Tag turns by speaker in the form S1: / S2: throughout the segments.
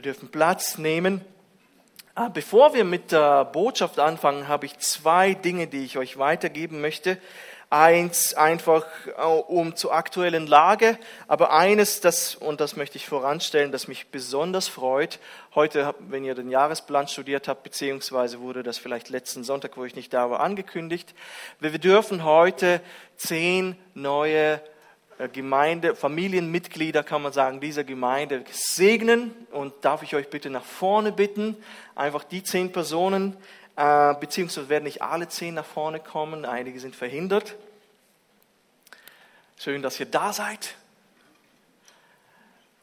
S1: Wir dürfen Platz nehmen. Ah, bevor wir mit der Botschaft anfangen, habe ich zwei Dinge, die ich euch weitergeben möchte. Eins einfach äh, um zur aktuellen Lage, aber eines, das, und das möchte ich voranstellen, das mich besonders freut. Heute, wenn ihr den Jahresplan studiert habt, beziehungsweise wurde das vielleicht letzten Sonntag, wo ich nicht da war, angekündigt. Wir dürfen heute zehn neue Gemeinde, Familienmitglieder, kann man sagen, dieser Gemeinde segnen. Und darf ich euch bitte nach vorne bitten, einfach die zehn Personen, äh, beziehungsweise werden nicht alle zehn nach vorne kommen, einige sind verhindert. Schön, dass ihr da seid.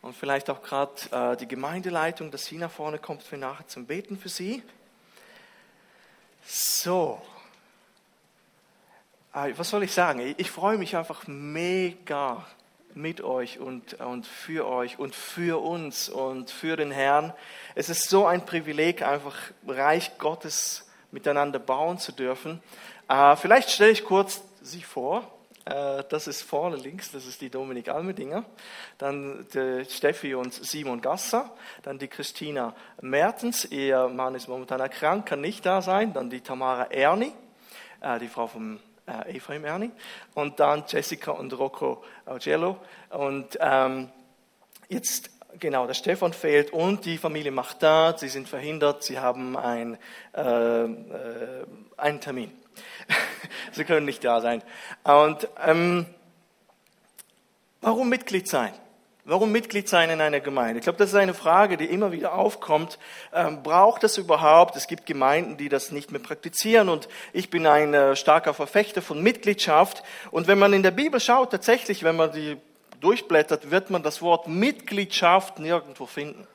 S1: Und vielleicht auch gerade äh, die Gemeindeleitung, dass sie nach vorne kommt für nachher zum Beten für sie. So. Äh, was soll ich sagen? Ich freue mich einfach mega mit euch und, und für euch und für uns und für den Herrn. Es ist so ein Privileg, einfach Reich Gottes miteinander bauen zu dürfen. Äh, vielleicht stelle ich kurz sie vor. Äh, das ist vorne links, das ist die Dominik Almedinger. Dann die Steffi und Simon Gasser. Dann die Christina Mertens. Ihr Mann ist momentan erkrankt, kann nicht da sein. Dann die Tamara Erni, äh, die Frau vom äh, Ephraim Erni. Und dann Jessica und Rocco Augello. Und ähm, jetzt genau, der Stefan fehlt und die Familie Martin, sie sind verhindert, sie haben ein, äh, äh, einen Termin. sie können nicht da sein. Und ähm, warum Mitglied sein? Warum Mitglied sein in einer Gemeinde? Ich glaube, das ist eine Frage, die immer wieder aufkommt. Ähm, braucht es überhaupt? Es gibt Gemeinden, die das nicht mehr praktizieren und ich bin ein äh, starker Verfechter von Mitgliedschaft. Und wenn man in der Bibel schaut, tatsächlich, wenn man die durchblättert, wird man das Wort Mitgliedschaft nirgendwo finden.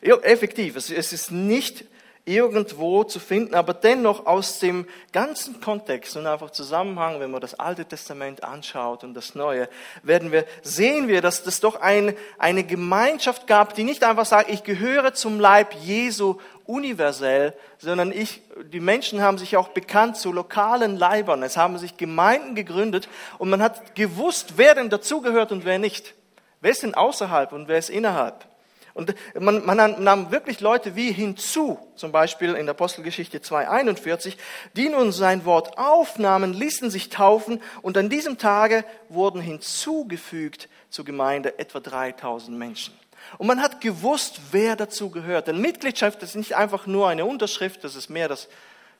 S1: Effektiv, es ist nicht irgendwo zu finden, aber dennoch aus dem ganzen Kontext und einfach Zusammenhang, wenn man das Alte Testament anschaut und das Neue, werden wir, sehen wir, dass es doch ein, eine Gemeinschaft gab, die nicht einfach sagt, ich gehöre zum Leib Jesu universell, sondern ich, die Menschen haben sich auch bekannt zu lokalen Leibern. Es haben sich Gemeinden gegründet und man hat gewusst, wer denn dazugehört und wer nicht. Wer ist denn außerhalb und wer ist innerhalb? Und man, man nahm wirklich Leute wie hinzu, zum Beispiel in der Apostelgeschichte 2.41, die nun sein Wort aufnahmen, ließen sich taufen und an diesem Tage wurden hinzugefügt zur Gemeinde etwa 3000 Menschen. Und man hat gewusst, wer dazu gehört. Denn Mitgliedschaft ist nicht einfach nur eine Unterschrift, das ist mehr das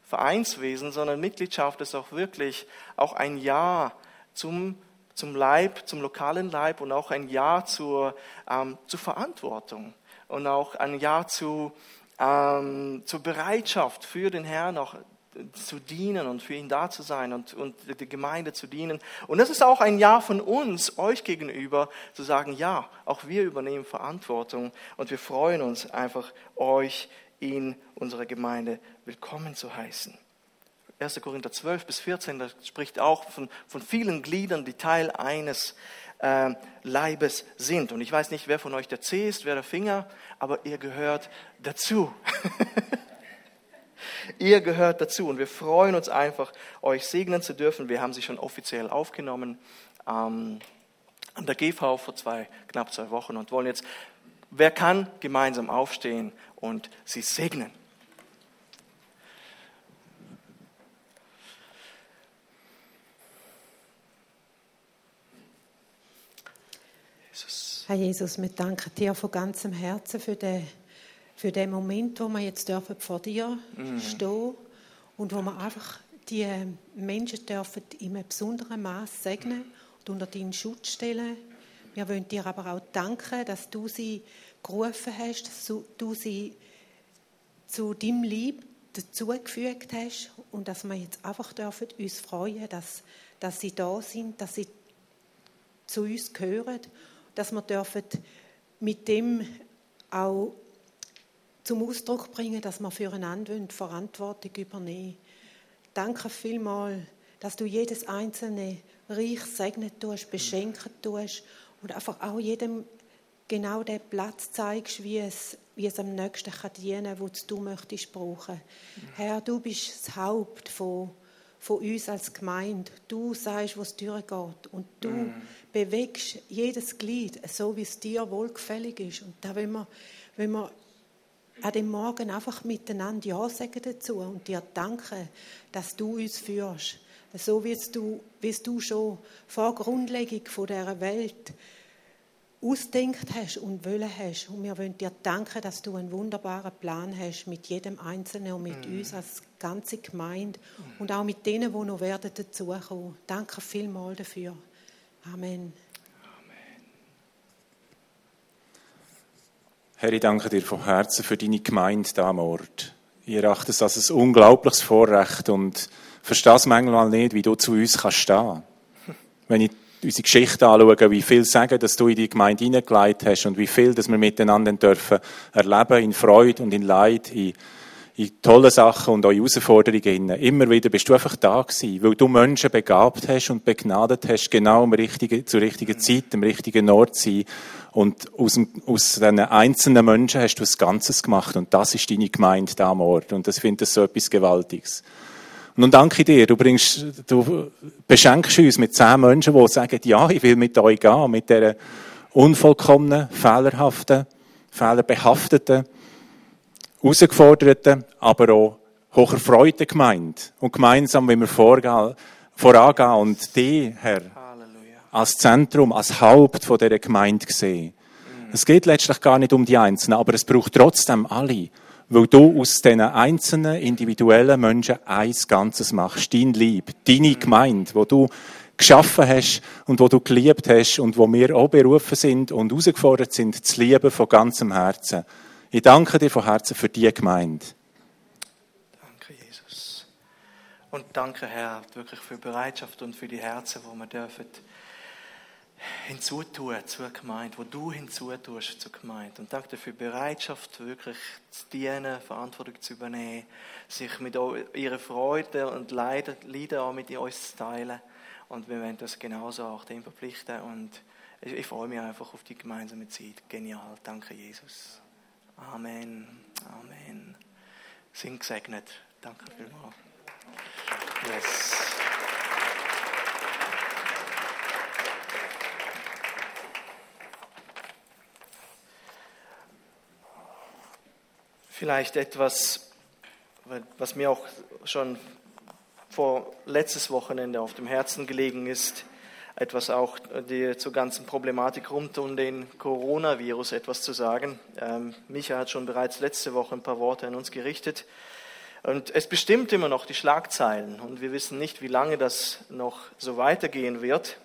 S1: Vereinswesen, sondern Mitgliedschaft ist auch wirklich auch ein Ja zum, zum Leib, zum lokalen Leib und auch ein Ja zur, ähm, zur Verantwortung und auch ein Ja zu, ähm, zur Bereitschaft für den Herrn, auch zu dienen und für ihn da zu sein und, und die Gemeinde zu dienen. Und das ist auch ein Ja von uns, euch gegenüber, zu sagen, ja, auch wir übernehmen Verantwortung und wir freuen uns einfach, euch in unserer Gemeinde willkommen zu heißen. 1. Korinther 12 bis 14, da spricht auch von, von vielen Gliedern, die Teil eines äh, Leibes sind. Und ich weiß nicht, wer von euch der C ist, wer der Finger, aber ihr gehört dazu. Ihr gehört dazu und wir freuen uns einfach, euch segnen zu dürfen. Wir haben sie schon offiziell aufgenommen ähm, an der GV vor zwei, knapp zwei Wochen und wollen jetzt, wer kann, gemeinsam aufstehen und sie segnen.
S2: Herr Jesus, wir danken dir von ganzem Herzen für den für den Moment, wo wir jetzt dürfen vor dir mhm. stehen und wo wir einfach die Menschen dürfen in einem besonderen Maß segnen und unter deinen Schutz stellen. Wir wollen dir aber auch danken, dass du sie gerufen hast, dass du sie zu deinem Lieb dazugefügt hast und dass wir jetzt einfach dürfen uns freuen, dass, dass sie da sind, dass sie zu uns gehören, dass wir dürfen mit dem auch zum Ausdruck bringen, dass wir füreinander Verantwortung übernehmen Danke vielmals, dass du jedes einzelne reich segnen tust, beschenken tust und einfach auch jedem genau den Platz zeigst, wie es, wie es am nächsten kann dienen kann, wo du möchtest brauchen. Herr, du bist das Haupt von, von uns als Gemeinde. Du sagst, wo es durchgeht und du mm. Bewegst jedes Glied so, wie es dir wohlgefällig ist. Und da wollen wir wenn wir an dem Morgen einfach miteinander Ja sagen dazu und dir danken, dass du uns führst. So wie du, wie du schon vor Grundlegung von dieser Welt ausdenkt hast und wollen hast. Und wir wollen dir danken, dass du einen wunderbaren Plan hast mit jedem Einzelnen und mit mm. uns als ganze Gemeinde und auch mit denen, die noch werden dazukommen. Danke vielmals dafür. Amen.
S3: Herr, ich danke dir von Herzen für deine Gemeinde da am Ort. Ich erachte es als ein unglaubliches Vorrecht und verstehe es manchmal nicht, wie du zu uns kannst stehen. Wenn ich unsere Geschichte anschaue, wie viel sagen, dass du in die Gemeinde hineingelegt hast und wie viel, dass wir miteinander dürfen erleben in Freude und in Leid, in in tolle Sachen und auch Herausforderungen. Immer wieder bist du einfach da gewesen, weil du Menschen begabt hast und begnadet hast, genau am richtigen, zur richtigen Zeit, am richtigen Ort zu sein. Und aus, dem, aus diesen einzelnen Menschen hast du was Ganzes gemacht und das ist deine Gemeinde da am Ort. Und das finde ich so etwas Gewaltiges. Und nun danke dir, du bringst, du beschenkst uns mit zehn Menschen, die sagen, ja, ich will mit euch gehen, mit dieser unvollkommenen, fehlerhaften, fehlerbehafteten, herausgeforderten, aber auch hocherfreuten Gemeinde. Und gemeinsam, wenn wir vorgehen, vorangehen und die, Herr, Halleluja. als Zentrum, als Haupt von dieser Gemeinde sehen. Mhm. Es geht letztlich gar nicht um die Einzelnen, aber es braucht trotzdem alle. Weil du aus diesen einzelnen, individuellen Menschen eins Ganzes machst. Dein Lieb, deine mhm. Gemeinde, wo du geschaffen hast und wo du geliebt hast und wo wir auch berufen sind und herausgefordert sind, zu lieben von ganzem Herzen. Ich danke dir von Herzen für die Gemeinde.
S1: Danke, Jesus. Und danke, Herr, wirklich für die Bereitschaft und für die Herzen, wo wir dürfen hinzutun zur Gemeinde, wo du hinzutust zur Gemeinde. Und danke für die Bereitschaft, wirklich zu dienen, Verantwortung zu übernehmen, sich mit ihrer Freude und Leiden auch mit uns zu teilen. Und wir werden das genauso auch dem verpflichten. Und ich freue mich einfach auf die gemeinsame Zeit. Genial. Danke, Jesus. Amen. Amen. Sind gesegnet. Danke vielmals. Yes. Vielleicht etwas, was mir auch schon vor letztes Wochenende auf dem Herzen gelegen ist etwas auch die, zur ganzen Problematik rund um den Coronavirus etwas zu sagen. Ähm, Micha hat schon bereits letzte Woche ein paar Worte an uns gerichtet. Und es bestimmt immer noch die Schlagzeilen. Und wir wissen nicht, wie lange das noch so weitergehen wird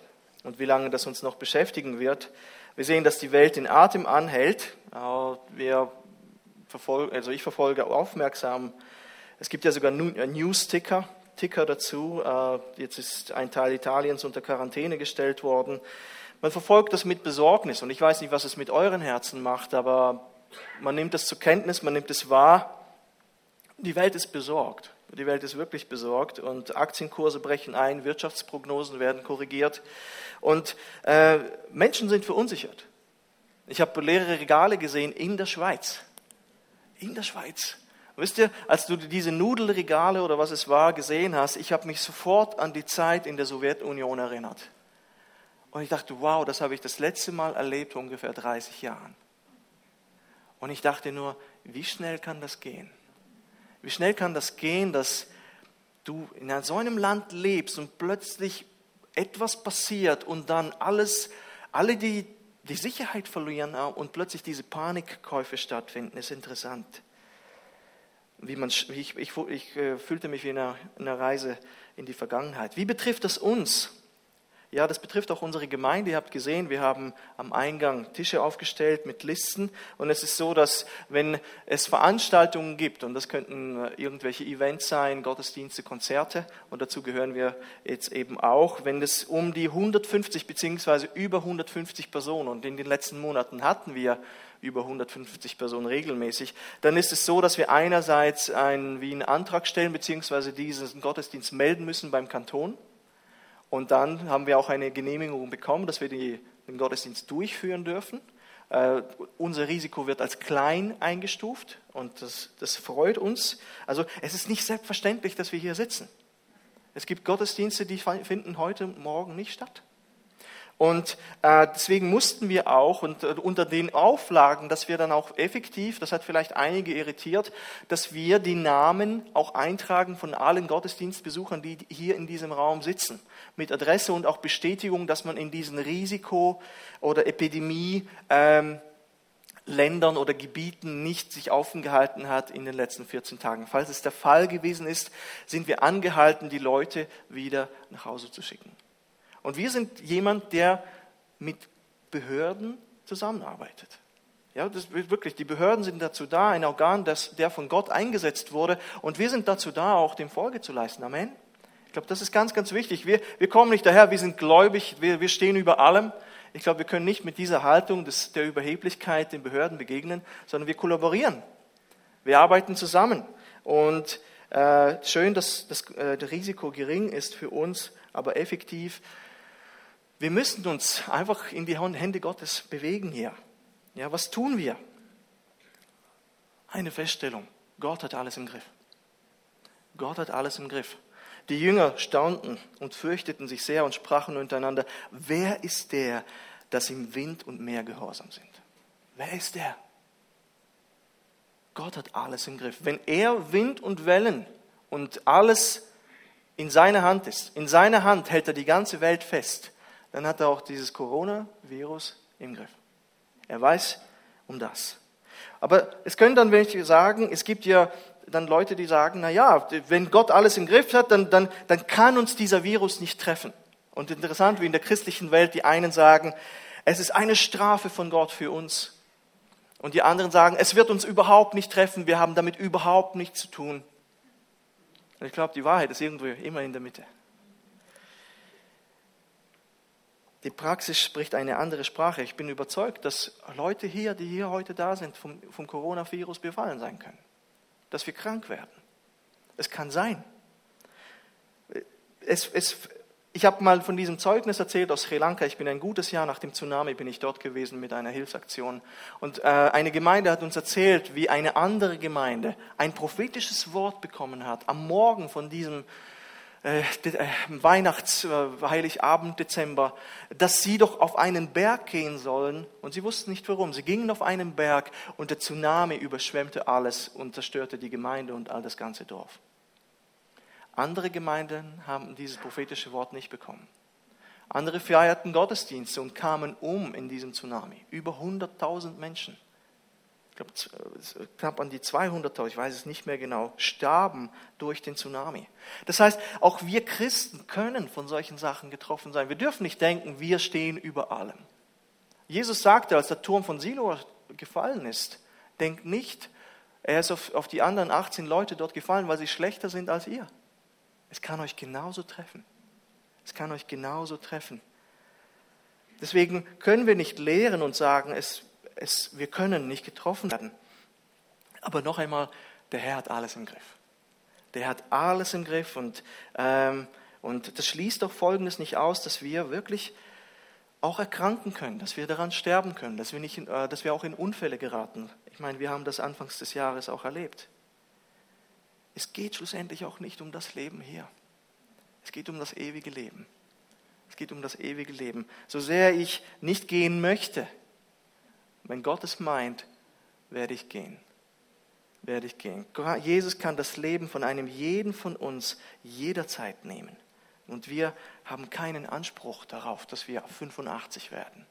S1: und wie lange das uns noch beschäftigen wird. Wir sehen, dass die Welt den Atem anhält. Wir verfolgen, also ich verfolge aufmerksam. Es gibt ja sogar News-Ticker, Ticker dazu. Äh, jetzt ist ein Teil Italiens unter Quarantäne gestellt worden. Man verfolgt das mit Besorgnis und ich weiß nicht, was es mit euren Herzen macht, aber man nimmt es zur Kenntnis, man nimmt es wahr. Die Welt ist besorgt. Die Welt ist wirklich besorgt und Aktienkurse brechen ein, Wirtschaftsprognosen werden korrigiert und äh, Menschen sind verunsichert. Ich habe leere Regale gesehen in der Schweiz. In der Schweiz. Wisst ihr, als du diese Nudelregale oder was es war gesehen hast, ich habe mich sofort an die Zeit in der Sowjetunion erinnert. Und ich dachte, wow, das habe ich das letzte Mal erlebt ungefähr 30 Jahren. Und ich dachte nur, wie schnell kann das gehen? Wie schnell kann das gehen, dass du in so einem Land lebst und plötzlich etwas passiert und dann alles, alle die, die Sicherheit verlieren und plötzlich diese Panikkäufe stattfinden, ist interessant wie man, ich, ich, ich äh, fühlte mich wie in einer, in einer Reise in die Vergangenheit. Wie betrifft das uns? Ja, das betrifft auch unsere Gemeinde. Ihr habt gesehen, wir haben am Eingang Tische aufgestellt mit Listen. Und es ist so, dass wenn es Veranstaltungen gibt, und das könnten äh, irgendwelche Events sein, Gottesdienste, Konzerte, und dazu gehören wir jetzt eben auch, wenn es um die 150 beziehungsweise über 150 Personen, und in den letzten Monaten hatten wir über 150 Personen regelmäßig, dann ist es so, dass wir einerseits einen, wie einen Antrag stellen, beziehungsweise diesen Gottesdienst melden müssen beim Kanton. Und dann haben wir auch eine Genehmigung bekommen, dass wir die, den Gottesdienst durchführen dürfen. Uh, unser Risiko wird als klein eingestuft und das, das freut uns. Also es ist nicht selbstverständlich, dass wir hier sitzen. Es gibt Gottesdienste, die finden heute und morgen nicht statt. Und äh, deswegen mussten wir auch und, äh, unter den Auflagen, dass wir dann auch effektiv, das hat vielleicht einige irritiert, dass wir die Namen auch eintragen von allen Gottesdienstbesuchern, die hier in diesem Raum sitzen, mit Adresse und auch Bestätigung, dass man in diesen Risiko- oder Epidemie ähm, Ländern oder Gebieten nicht sich aufgehalten hat in den letzten 14 Tagen. Falls es der Fall gewesen ist, sind wir angehalten, die Leute wieder nach Hause zu schicken. Und wir sind jemand, der mit Behörden zusammenarbeitet. Ja, das ist wirklich, die Behörden sind dazu da, ein Organ, das, der von Gott eingesetzt wurde. Und wir sind dazu da, auch dem Folge zu leisten. Amen. Ich glaube, das ist ganz, ganz wichtig. Wir, wir kommen nicht daher, wir sind gläubig, wir, wir stehen über allem. Ich glaube, wir können nicht mit dieser Haltung des, der Überheblichkeit den Behörden begegnen, sondern wir kollaborieren. Wir arbeiten zusammen. Und äh, schön, dass das, äh, das Risiko gering ist für uns, aber effektiv. Wir müssen uns einfach in die Hände Gottes bewegen hier. Ja, was tun wir? Eine Feststellung. Gott hat alles im Griff. Gott hat alles im Griff. Die Jünger staunten und fürchteten sich sehr und sprachen untereinander, wer ist der, dass ihm Wind und Meer gehorsam sind? Wer ist der? Gott hat alles im Griff. Wenn er Wind und Wellen und alles in seiner Hand ist, in seiner Hand hält er die ganze Welt fest, dann hat er auch dieses Coronavirus im Griff. Er weiß um das. Aber es können dann welche sagen, es gibt ja dann Leute, die sagen, na ja, wenn Gott alles im Griff hat, dann, dann, dann kann uns dieser Virus nicht treffen. Und interessant, wie in der christlichen Welt die einen sagen, es ist eine Strafe von Gott für uns. Und die anderen sagen, es wird uns überhaupt nicht treffen, wir haben damit überhaupt nichts zu tun. Ich glaube, die Wahrheit ist irgendwo immer in der Mitte. Die Praxis spricht eine andere Sprache. Ich bin überzeugt, dass Leute hier, die hier heute da sind, vom, vom Coronavirus befallen sein können dass wir krank werden. Es kann sein. Es, es, ich habe mal von diesem Zeugnis erzählt aus Sri Lanka. Ich bin ein gutes Jahr nach dem Tsunami bin ich dort gewesen mit einer Hilfsaktion. Und äh, eine Gemeinde hat uns erzählt, wie eine andere Gemeinde ein prophetisches Wort bekommen hat am Morgen von diesem äh, Weihnachts-, äh, Heiligabend, Dezember, dass sie doch auf einen Berg gehen sollen. Und sie wussten nicht warum. Sie gingen auf einen Berg und der Tsunami überschwemmte alles und zerstörte die Gemeinde und all das ganze Dorf. Andere Gemeinden haben dieses prophetische Wort nicht bekommen. Andere feierten Gottesdienste und kamen um in diesem Tsunami. Über 100.000 Menschen glaube, knapp an die 200.000, ich weiß es nicht mehr genau, starben durch den Tsunami. Das heißt, auch wir Christen können von solchen Sachen getroffen sein. Wir dürfen nicht denken, wir stehen über allem. Jesus sagte, als der Turm von Silo gefallen ist, denkt nicht, er ist auf, auf die anderen 18 Leute dort gefallen, weil sie schlechter sind als ihr. Es kann euch genauso treffen. Es kann euch genauso treffen. Deswegen können wir nicht lehren und sagen, es es, wir können nicht getroffen werden. Aber noch einmal, der Herr hat alles im Griff. Der hat alles im Griff und, ähm, und das schließt doch Folgendes nicht aus, dass wir wirklich auch erkranken können, dass wir daran sterben können, dass wir, nicht äh, dass wir auch in Unfälle geraten. Ich meine, wir haben das anfangs des Jahres auch erlebt. Es geht schlussendlich auch nicht um das Leben hier. Es geht um das ewige Leben. Es geht um das ewige Leben. So sehr ich nicht gehen möchte, wenn Gott es meint, werde ich gehen. Werde ich gehen. Jesus kann das Leben von einem jeden von uns jederzeit nehmen. Und wir haben keinen Anspruch darauf, dass wir 85 werden.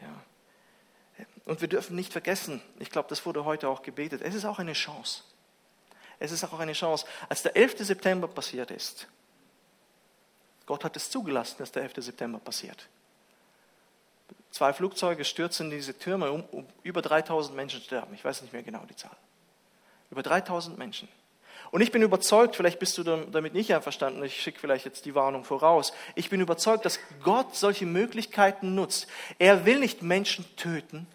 S1: Ja. Und wir dürfen nicht vergessen, ich glaube, das wurde heute auch gebetet, es ist auch eine Chance. Es ist auch eine Chance. Als der 11. September passiert ist, Gott hat es zugelassen, dass der 11. September passiert. Zwei Flugzeuge stürzen in diese Türme um, um, über 3000 Menschen sterben. Ich weiß nicht mehr genau die Zahl. Über 3000 Menschen. Und ich bin überzeugt, vielleicht bist du damit nicht einverstanden, ich schicke vielleicht jetzt die Warnung voraus. Ich bin überzeugt, dass Gott solche Möglichkeiten nutzt. Er will nicht Menschen töten.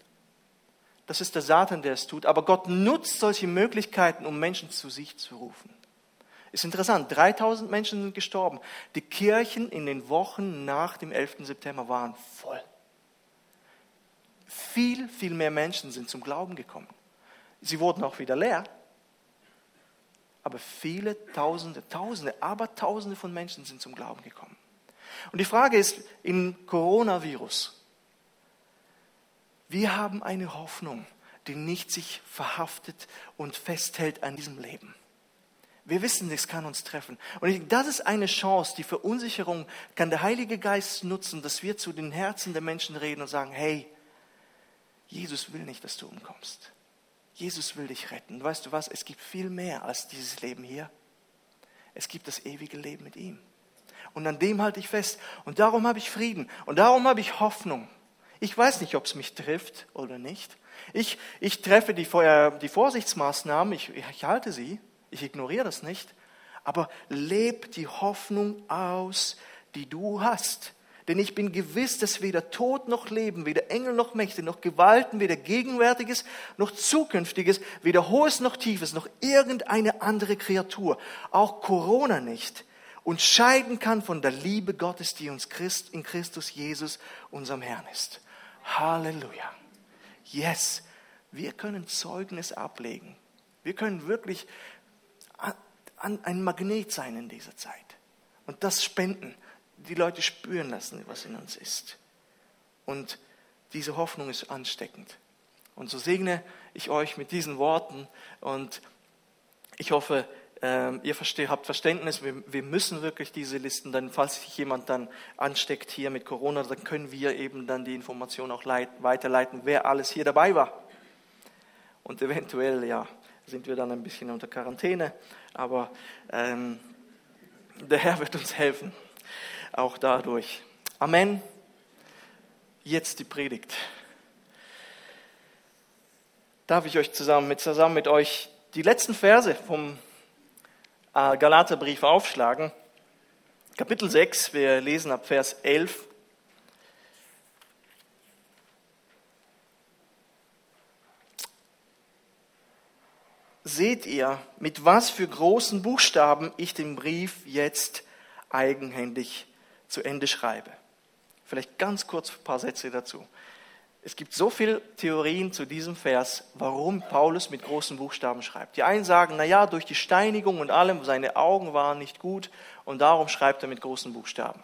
S1: Das ist der Satan, der es tut. Aber Gott nutzt solche Möglichkeiten, um Menschen zu sich zu rufen. Ist interessant, 3000 Menschen sind gestorben. Die Kirchen in den Wochen nach dem 11. September waren voll viel, viel mehr Menschen sind zum Glauben gekommen. Sie wurden auch wieder leer. Aber viele Tausende, Tausende, aber Tausende von Menschen sind zum Glauben gekommen. Und die Frage ist, im Coronavirus, wir haben eine Hoffnung, die nicht sich verhaftet und festhält an diesem Leben. Wir wissen, das kann uns treffen. Und das ist eine Chance, die Verunsicherung kann der Heilige Geist nutzen, dass wir zu den Herzen der Menschen reden und sagen, hey, Jesus will nicht, dass du umkommst. Jesus will dich retten. Weißt du was? Es gibt viel mehr als dieses Leben hier. Es gibt das ewige Leben mit ihm. Und an dem halte ich fest. Und darum habe ich Frieden. Und darum habe ich Hoffnung. Ich weiß nicht, ob es mich trifft oder nicht. Ich, ich treffe die, die Vorsichtsmaßnahmen, ich, ich halte sie, ich ignoriere das nicht, aber leb die Hoffnung aus, die du hast. Denn ich bin gewiss, dass weder Tod noch Leben, weder Engel noch Mächte, noch Gewalten, weder Gegenwärtiges noch Zukünftiges, weder Hohes noch Tiefes, noch irgendeine andere Kreatur, auch Corona nicht, uns scheiden kann von der Liebe Gottes, die uns in Christus Jesus, unserem Herrn ist. Halleluja. Yes, wir können Zeugnis ablegen. Wir können wirklich ein Magnet sein in dieser Zeit und das spenden, die Leute spüren lassen, was in uns ist. Und diese Hoffnung ist ansteckend. Und so segne ich euch mit diesen Worten und ich hoffe, ähm, ihr habt Verständnis, wir, müssen wirklich diese Listen, dann, falls sich jemand dann ansteckt hier mit Corona, dann können wir eben dann die Information auch weiterleiten, wer alles hier dabei war. Und eventuell, ja, sind wir dann ein bisschen unter Quarantäne, aber ähm, der Herr wird uns helfen, auch dadurch. Amen. Jetzt die Predigt. Darf ich euch zusammen mit, zusammen mit euch die letzten Verse vom äh, Galaterbrief aufschlagen? Kapitel 6, wir lesen ab Vers 11 seht ihr, mit was für großen Buchstaben ich den Brief jetzt eigenhändig zu Ende schreibe. Vielleicht ganz kurz ein paar Sätze dazu. Es gibt so viele Theorien zu diesem Vers, warum Paulus mit großen Buchstaben schreibt. Die einen sagen, na ja, durch die Steinigung und allem, seine Augen waren nicht gut und darum schreibt er mit großen Buchstaben.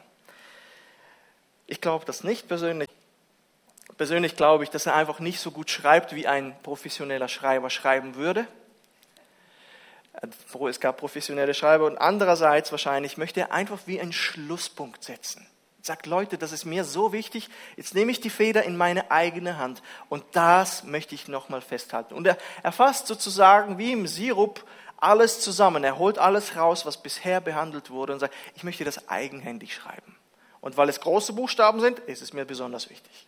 S1: Ich glaube das nicht persönlich. Persönlich glaube ich, dass er einfach nicht so gut schreibt, wie ein professioneller Schreiber schreiben würde es gab professionelle Schreiber und andererseits wahrscheinlich möchte er einfach wie einen Schlusspunkt setzen. Sagt, Leute, das ist mir so wichtig, jetzt nehme ich die Feder in meine eigene Hand und das möchte ich nochmal festhalten. Und er, er fasst sozusagen wie im Sirup alles zusammen. Er holt alles raus, was bisher behandelt wurde und sagt, ich möchte das eigenhändig schreiben. Und weil es große Buchstaben sind, ist es mir besonders wichtig.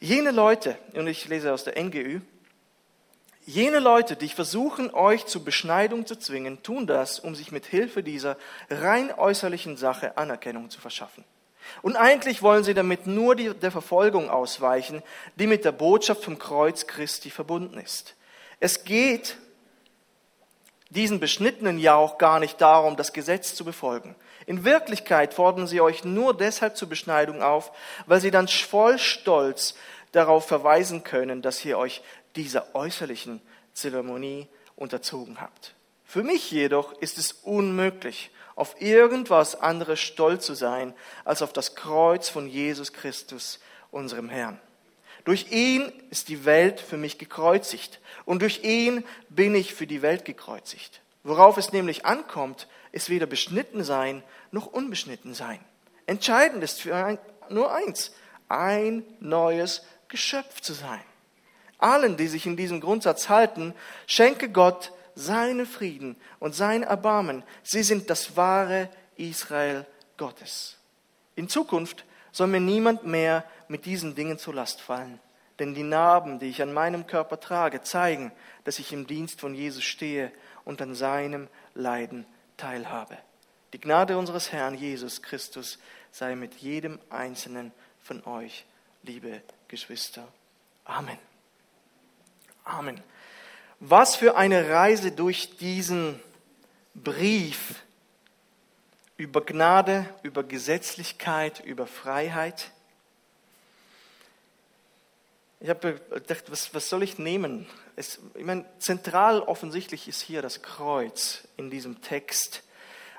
S1: Jene Leute, und ich lese aus der NGÜ, Jene Leute, die versuchen, euch zur Beschneidung zu zwingen, tun das, um sich mit Hilfe dieser rein äußerlichen Sache Anerkennung zu verschaffen. Und eigentlich wollen sie damit nur die, der Verfolgung ausweichen, die mit der Botschaft vom Kreuz Christi verbunden ist. Es geht diesen Beschnittenen ja auch gar nicht darum, das Gesetz zu befolgen. In Wirklichkeit fordern sie euch nur deshalb zur Beschneidung auf, weil sie dann voll Stolz darauf verweisen können, dass ihr euch dieser äußerlichen Zeremonie unterzogen habt. Für mich jedoch ist es unmöglich, auf irgendwas anderes stolz zu sein, als auf das Kreuz von Jesus Christus, unserem Herrn. Durch ihn ist die Welt für mich gekreuzigt und durch ihn bin ich für die Welt gekreuzigt. Worauf es nämlich ankommt, ist weder beschnitten sein noch unbeschnitten sein. Entscheidend ist für ein, nur eins, ein neues Geschöpf zu sein allen, die sich in diesem Grundsatz halten, schenke Gott seinen Frieden und sein Erbarmen. Sie sind das wahre Israel Gottes. In Zukunft soll mir niemand mehr mit diesen Dingen zur Last fallen. Denn die Narben, die ich an meinem Körper trage, zeigen, dass ich im Dienst von Jesus stehe und an seinem Leiden teilhabe. Die Gnade unseres Herrn Jesus Christus sei mit jedem einzelnen von euch, liebe Geschwister. Amen. Amen. Was für eine Reise durch diesen Brief über Gnade, über Gesetzlichkeit, über Freiheit. Ich habe gedacht, was, was soll ich nehmen? Es, ich meine, zentral offensichtlich ist hier das Kreuz in diesem Text.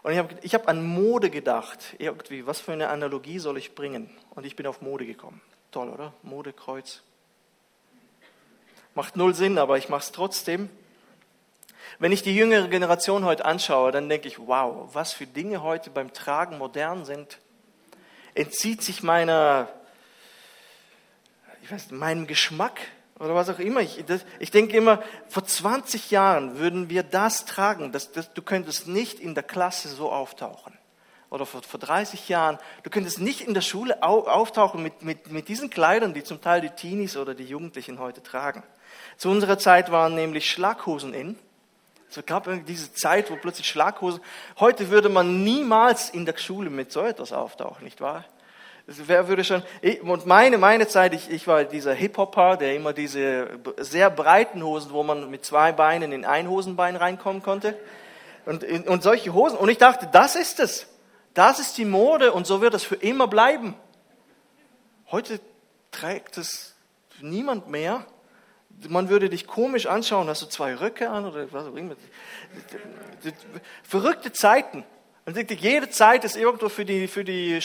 S1: Und ich habe ich hab an Mode gedacht. Irgendwie, was für eine Analogie soll ich bringen? Und ich bin auf Mode gekommen. Toll, oder? Modekreuz. Macht null Sinn, aber ich mache es trotzdem. Wenn ich die jüngere Generation heute anschaue, dann denke ich, wow, was für Dinge heute beim Tragen modern sind. Entzieht sich meiner, ich weiß, meinem Geschmack oder was auch immer. Ich, das, ich denke immer, vor 20 Jahren würden wir das tragen. Das, das, du könntest nicht in der Klasse so auftauchen. Oder vor, vor 30 Jahren, du könntest nicht in der Schule au, auftauchen mit, mit, mit diesen Kleidern, die zum Teil die Teenies oder die Jugendlichen heute tragen. Zu unserer Zeit waren nämlich Schlaghosen in. Es gab diese Zeit, wo plötzlich Schlaghosen. Heute würde man niemals in der Schule mit so etwas auftauchen, nicht wahr? Wer würde schon, und meine, meine Zeit, ich, ich war dieser Hip-Hopper, der immer diese sehr breiten Hosen, wo man mit zwei Beinen in ein Hosenbein reinkommen konnte. Und, und solche Hosen. Und ich dachte, das ist es. Das ist die Mode und so wird es für immer bleiben. Heute trägt es niemand mehr. Man würde dich komisch anschauen, hast du zwei Röcke an oder was. Verrückte Zeiten. Und jede Zeit ist irgendwo für die, für die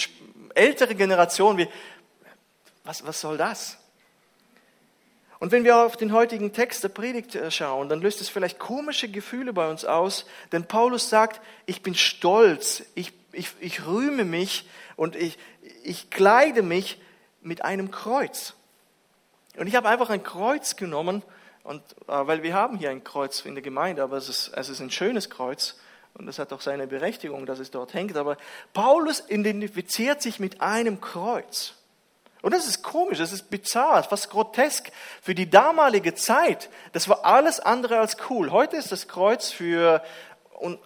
S1: ältere Generation wie, was, was soll das? Und wenn wir auf den heutigen Text der Predigt äh, schauen, dann löst es vielleicht komische Gefühle bei uns aus, denn Paulus sagt, ich bin stolz, ich, ich, ich rühme mich und ich, ich kleide mich mit einem Kreuz. Und ich habe einfach ein Kreuz genommen, und, äh, weil wir haben hier ein Kreuz in der Gemeinde, aber es ist, es ist ein schönes Kreuz. Und das hat auch seine Berechtigung, dass es dort hängt. Aber Paulus identifiziert sich mit einem Kreuz. Und das ist komisch, das ist bizarr, fast grotesk. Für die damalige Zeit, das war alles andere als cool. Heute ist das Kreuz für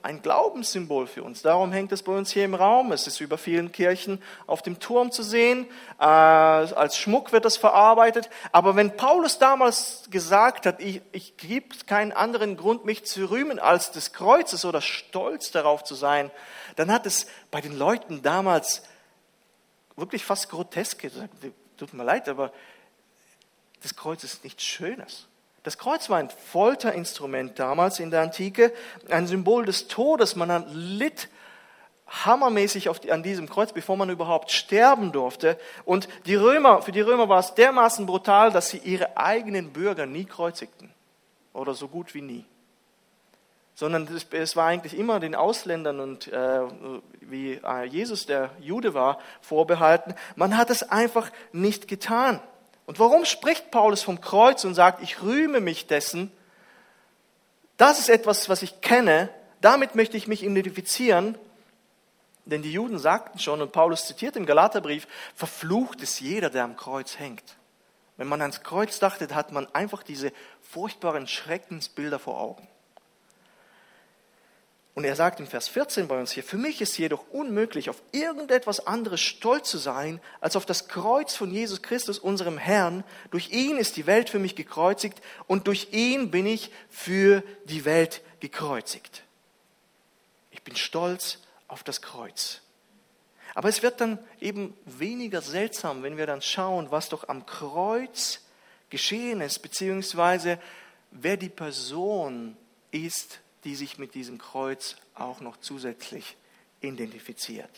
S1: ein Glaubenssymbol für uns. Darum hängt es bei uns hier im Raum. Es ist über vielen Kirchen auf dem Turm zu sehen. Äh, als Schmuck wird das verarbeitet. Aber wenn Paulus damals gesagt hat, ich, ich gibt keinen anderen Grund, mich zu rühmen als des Kreuzes oder stolz darauf zu sein, dann hat es bei den Leuten damals wirklich fast grotesk gesagt. Tut mir leid, aber das Kreuz ist nichts Schönes. Das Kreuz war ein Folterinstrument damals in der Antike, ein Symbol des Todes. Man litt hammermäßig die, an diesem Kreuz, bevor man überhaupt sterben durfte. Und die Römer, für die Römer war es dermaßen brutal, dass sie ihre eigenen Bürger nie kreuzigten. Oder so gut wie nie. Sondern es, es war eigentlich immer den Ausländern und äh, wie äh, Jesus der Jude war, vorbehalten. Man hat es einfach nicht getan. Und warum spricht Paulus vom Kreuz und sagt, ich rühme mich dessen? Das ist etwas, was ich kenne. Damit möchte ich mich identifizieren. Denn die Juden sagten schon, und Paulus zitiert im Galaterbrief, verflucht ist jeder, der am Kreuz hängt. Wenn man ans Kreuz dachte, hat man einfach diese furchtbaren Schreckensbilder vor Augen. Und er sagt im Vers 14 bei uns hier, für mich ist jedoch unmöglich, auf irgendetwas anderes stolz zu sein, als auf das Kreuz von Jesus Christus, unserem Herrn. Durch ihn ist die Welt für mich gekreuzigt und durch ihn bin ich für die Welt gekreuzigt. Ich bin stolz auf das Kreuz. Aber es wird dann eben weniger seltsam, wenn wir dann schauen, was doch am Kreuz geschehen ist, beziehungsweise wer die Person ist, die sich mit diesem Kreuz auch noch zusätzlich identifiziert.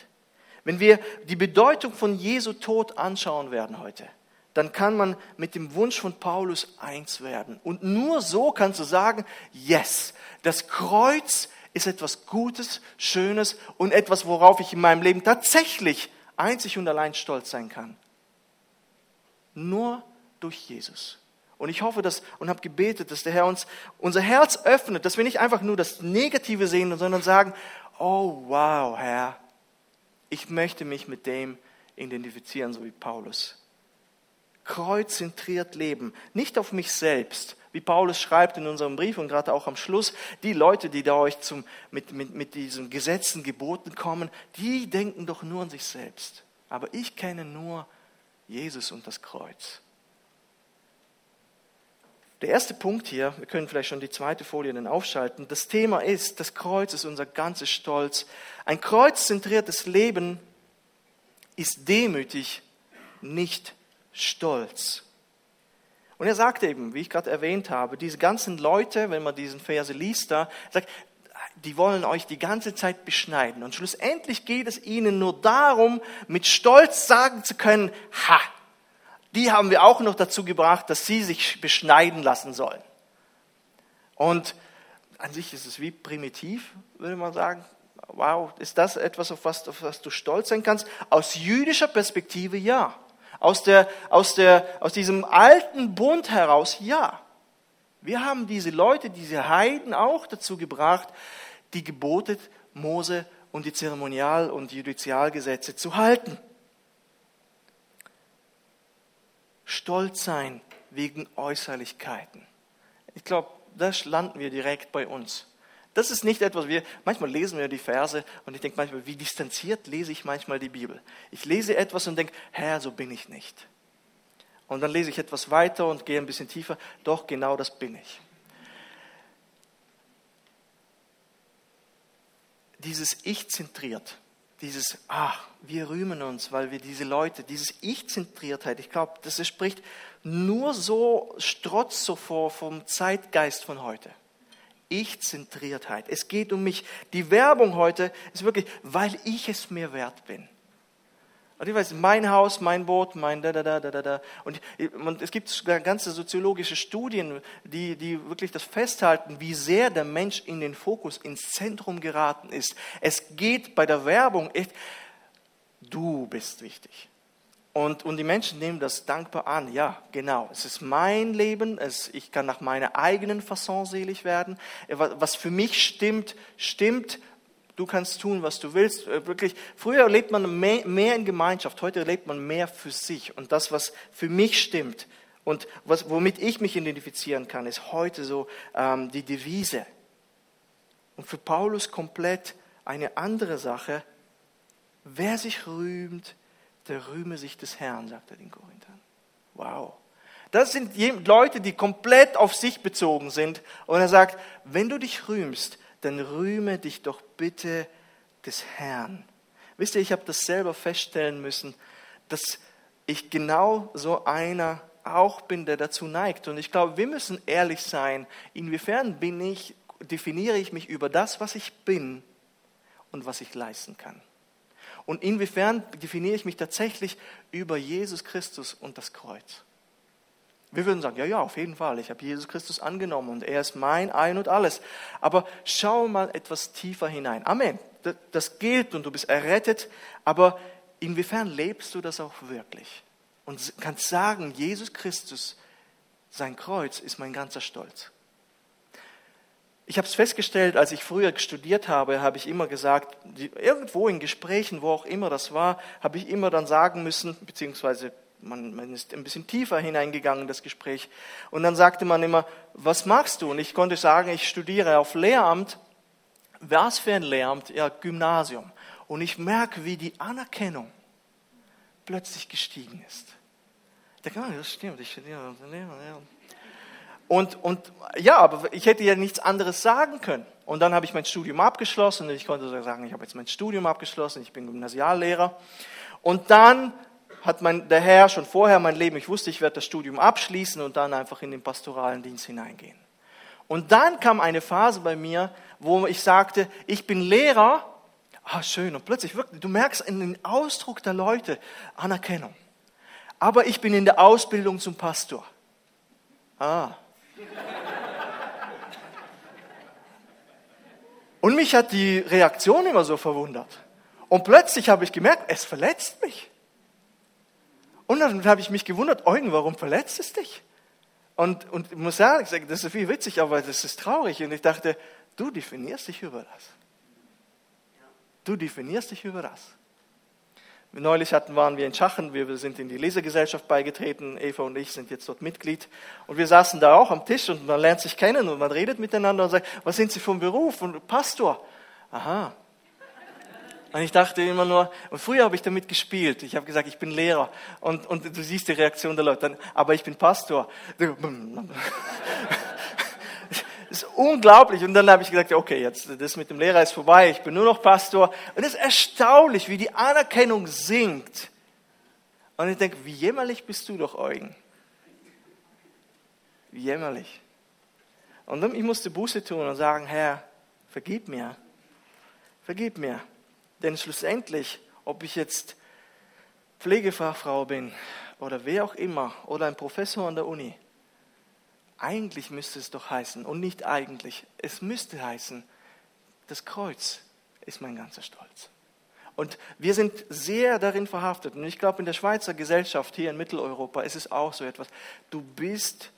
S1: Wenn wir die Bedeutung von Jesu Tod anschauen werden heute, dann kann man mit dem Wunsch von Paulus eins werden. Und nur so kannst du sagen, yes, das Kreuz ist etwas Gutes, Schönes und etwas, worauf ich in meinem Leben tatsächlich einzig und allein stolz sein kann. Nur durch Jesus. Und ich hoffe dass, und habe gebetet, dass der Herr uns unser Herz öffnet, dass wir nicht einfach nur das Negative sehen, sondern sagen, oh wow, Herr, ich möchte mich mit dem identifizieren, so wie Paulus. Kreuzzentriert leben, nicht auf mich selbst, wie Paulus schreibt in unserem Brief und gerade auch am Schluss, die Leute, die da euch zum, mit, mit, mit diesen Gesetzen, Geboten kommen, die denken doch nur an sich selbst. Aber ich kenne nur Jesus und das Kreuz. Der erste Punkt hier, wir können vielleicht schon die zweite Folie dann aufschalten, das Thema ist, das Kreuz ist unser ganzes Stolz. Ein kreuzzentriertes Leben ist demütig, nicht stolz. Und er sagt eben, wie ich gerade erwähnt habe, diese ganzen Leute, wenn man diesen Verse liest da, sagt, die wollen euch die ganze Zeit beschneiden. Und schlussendlich geht es ihnen nur darum, mit Stolz sagen zu können, ha, die haben wir auch noch dazu gebracht, dass sie sich beschneiden lassen sollen. Und an sich ist es wie primitiv, würde man sagen. Wow, ist das etwas, auf was, auf was du stolz sein kannst? Aus jüdischer Perspektive ja. Aus, der, aus, der, aus diesem alten Bund heraus ja. Wir haben diese Leute, diese Heiden auch dazu gebracht, die Gebote Mose und die Zeremonial- und Judizialgesetze zu halten. Stolz sein wegen Äußerlichkeiten. Ich glaube, das landen wir direkt bei uns. Das ist nicht etwas, wir, manchmal lesen wir die Verse und ich denke manchmal, wie distanziert lese ich manchmal die Bibel. Ich lese etwas und denke, Herr, so bin ich nicht. Und dann lese ich etwas weiter und gehe ein bisschen tiefer, doch genau das bin ich. Dieses Ich-zentriert, dieses, ach, wir rühmen uns, weil wir diese Leute, dieses Ich-Zentriertheit, ich glaube, das spricht nur so strotz so vor vom Zeitgeist von heute. Ich-Zentriertheit. Es geht um mich. Die Werbung heute ist wirklich, weil ich es mir wert bin. Und ich weiß, mein Haus, mein Boot, mein da, da, da, da, da. Und, und es gibt ganze soziologische Studien, die, die wirklich das festhalten, wie sehr der Mensch in den Fokus, ins Zentrum geraten ist. Es geht bei der Werbung echt, du bist wichtig. Und, und die Menschen nehmen das dankbar an. Ja, genau. Es ist mein Leben. Es, ich kann nach meiner eigenen Fasson selig werden. Was für mich stimmt, stimmt du kannst tun, was du willst. Äh, wirklich, früher lebt man mehr, in Gemeinschaft, heute lebt man mehr für sich. Und das, was für mich stimmt und was, womit ich mich identifizieren kann, ist heute so ähm, die Devise. Und für Paulus komplett eine andere Sache. Wer sich rühmt, der rühme sich des Herrn, sagt er den Korinthern. Wow. Das sind Leute, die komplett auf sich bezogen sind. Und er sagt, wenn du dich rühmst, dann rühme dich doch bitte des Herrn. Wisst ihr, ich habe das selber feststellen müssen, dass ich genau so einer auch bin, der dazu neigt. Und ich glaube, wir müssen ehrlich sein, inwiefern bin ich, definiere ich mich über das, was ich bin und was ich leisten kann. Und inwiefern definiere ich mich tatsächlich über Jesus Christus und das Kreuz. Wir würden sagen, ja, ja, auf jeden Fall, ich habe Jesus Christus angenommen und er ist mein Ein und alles. Aber schau mal etwas tiefer hinein. Amen. Das gilt und du bist errettet, aber inwiefern lebst du das auch wirklich? Und kannst sagen, Jesus Christus, sein Kreuz ist mein ganzer Stolz. Ich habe es festgestellt, als ich früher studiert habe, habe ich immer gesagt, irgendwo in Gesprächen, wo auch immer das war, habe ich immer dann sagen müssen, beziehungsweise man, man ist ein bisschen tiefer hineingegangen in das Gespräch. Und dann sagte man immer, was machst du? Und ich konnte sagen, ich studiere auf Lehramt. Was für ein Lehramt? Ja, Gymnasium. Und ich merke, wie die Anerkennung plötzlich gestiegen ist. Ich denke, oh, das stimmt, ich studiere auf. Und, und ja, aber ich hätte ja nichts anderes sagen können. Und dann habe ich mein Studium abgeschlossen und ich konnte sagen, ich habe jetzt mein Studium abgeschlossen, ich bin Gymnasiallehrer. Und dann hat mein, der Herr schon vorher mein Leben, ich wusste, ich werde das Studium abschließen und dann einfach in den pastoralen Dienst hineingehen. Und dann kam eine Phase bei mir, wo ich sagte, ich bin Lehrer. Ah, schön. Und plötzlich wirklich, du merkst in den Ausdruck der Leute Anerkennung. Aber ich bin in der Ausbildung zum Pastor. Ah. Und mich hat die Reaktion immer so verwundert. Und plötzlich habe ich gemerkt, es verletzt mich. Und dann habe ich mich gewundert, Eugen, warum verletzt es dich? Und, und ich muss sagen, das ist viel witzig, aber das ist traurig. Und ich dachte, du definierst dich über das. Du definierst dich über das. Neulich hatten, waren wir in Schachen, wir sind in die Lesegesellschaft beigetreten, Eva und ich sind jetzt dort Mitglied. Und wir saßen da auch am Tisch und man lernt sich kennen und man redet miteinander und sagt, was sind Sie vom Beruf? Und Pastor. Aha, und ich dachte immer nur, und früher habe ich damit gespielt. Ich habe gesagt, ich bin Lehrer. Und, und du siehst die Reaktion der Leute, aber ich bin Pastor. Das ist unglaublich. Und dann habe ich gesagt, okay, jetzt das mit dem Lehrer ist vorbei, ich bin nur noch Pastor. Und es ist erstaunlich, wie die Anerkennung sinkt. Und ich denke, wie jämmerlich bist du doch, Eugen. Wie jämmerlich. Und dann, ich musste Buße tun und sagen, Herr, vergib mir. Vergib mir. Denn schlussendlich, ob ich jetzt Pflegefachfrau bin oder wer auch immer oder ein Professor an der Uni, eigentlich müsste es doch heißen, und nicht eigentlich, es müsste heißen, das Kreuz ist mein ganzer Stolz. Und wir sind sehr darin verhaftet. Und ich glaube, in der Schweizer Gesellschaft hier in Mitteleuropa ist es auch so etwas. Du bist,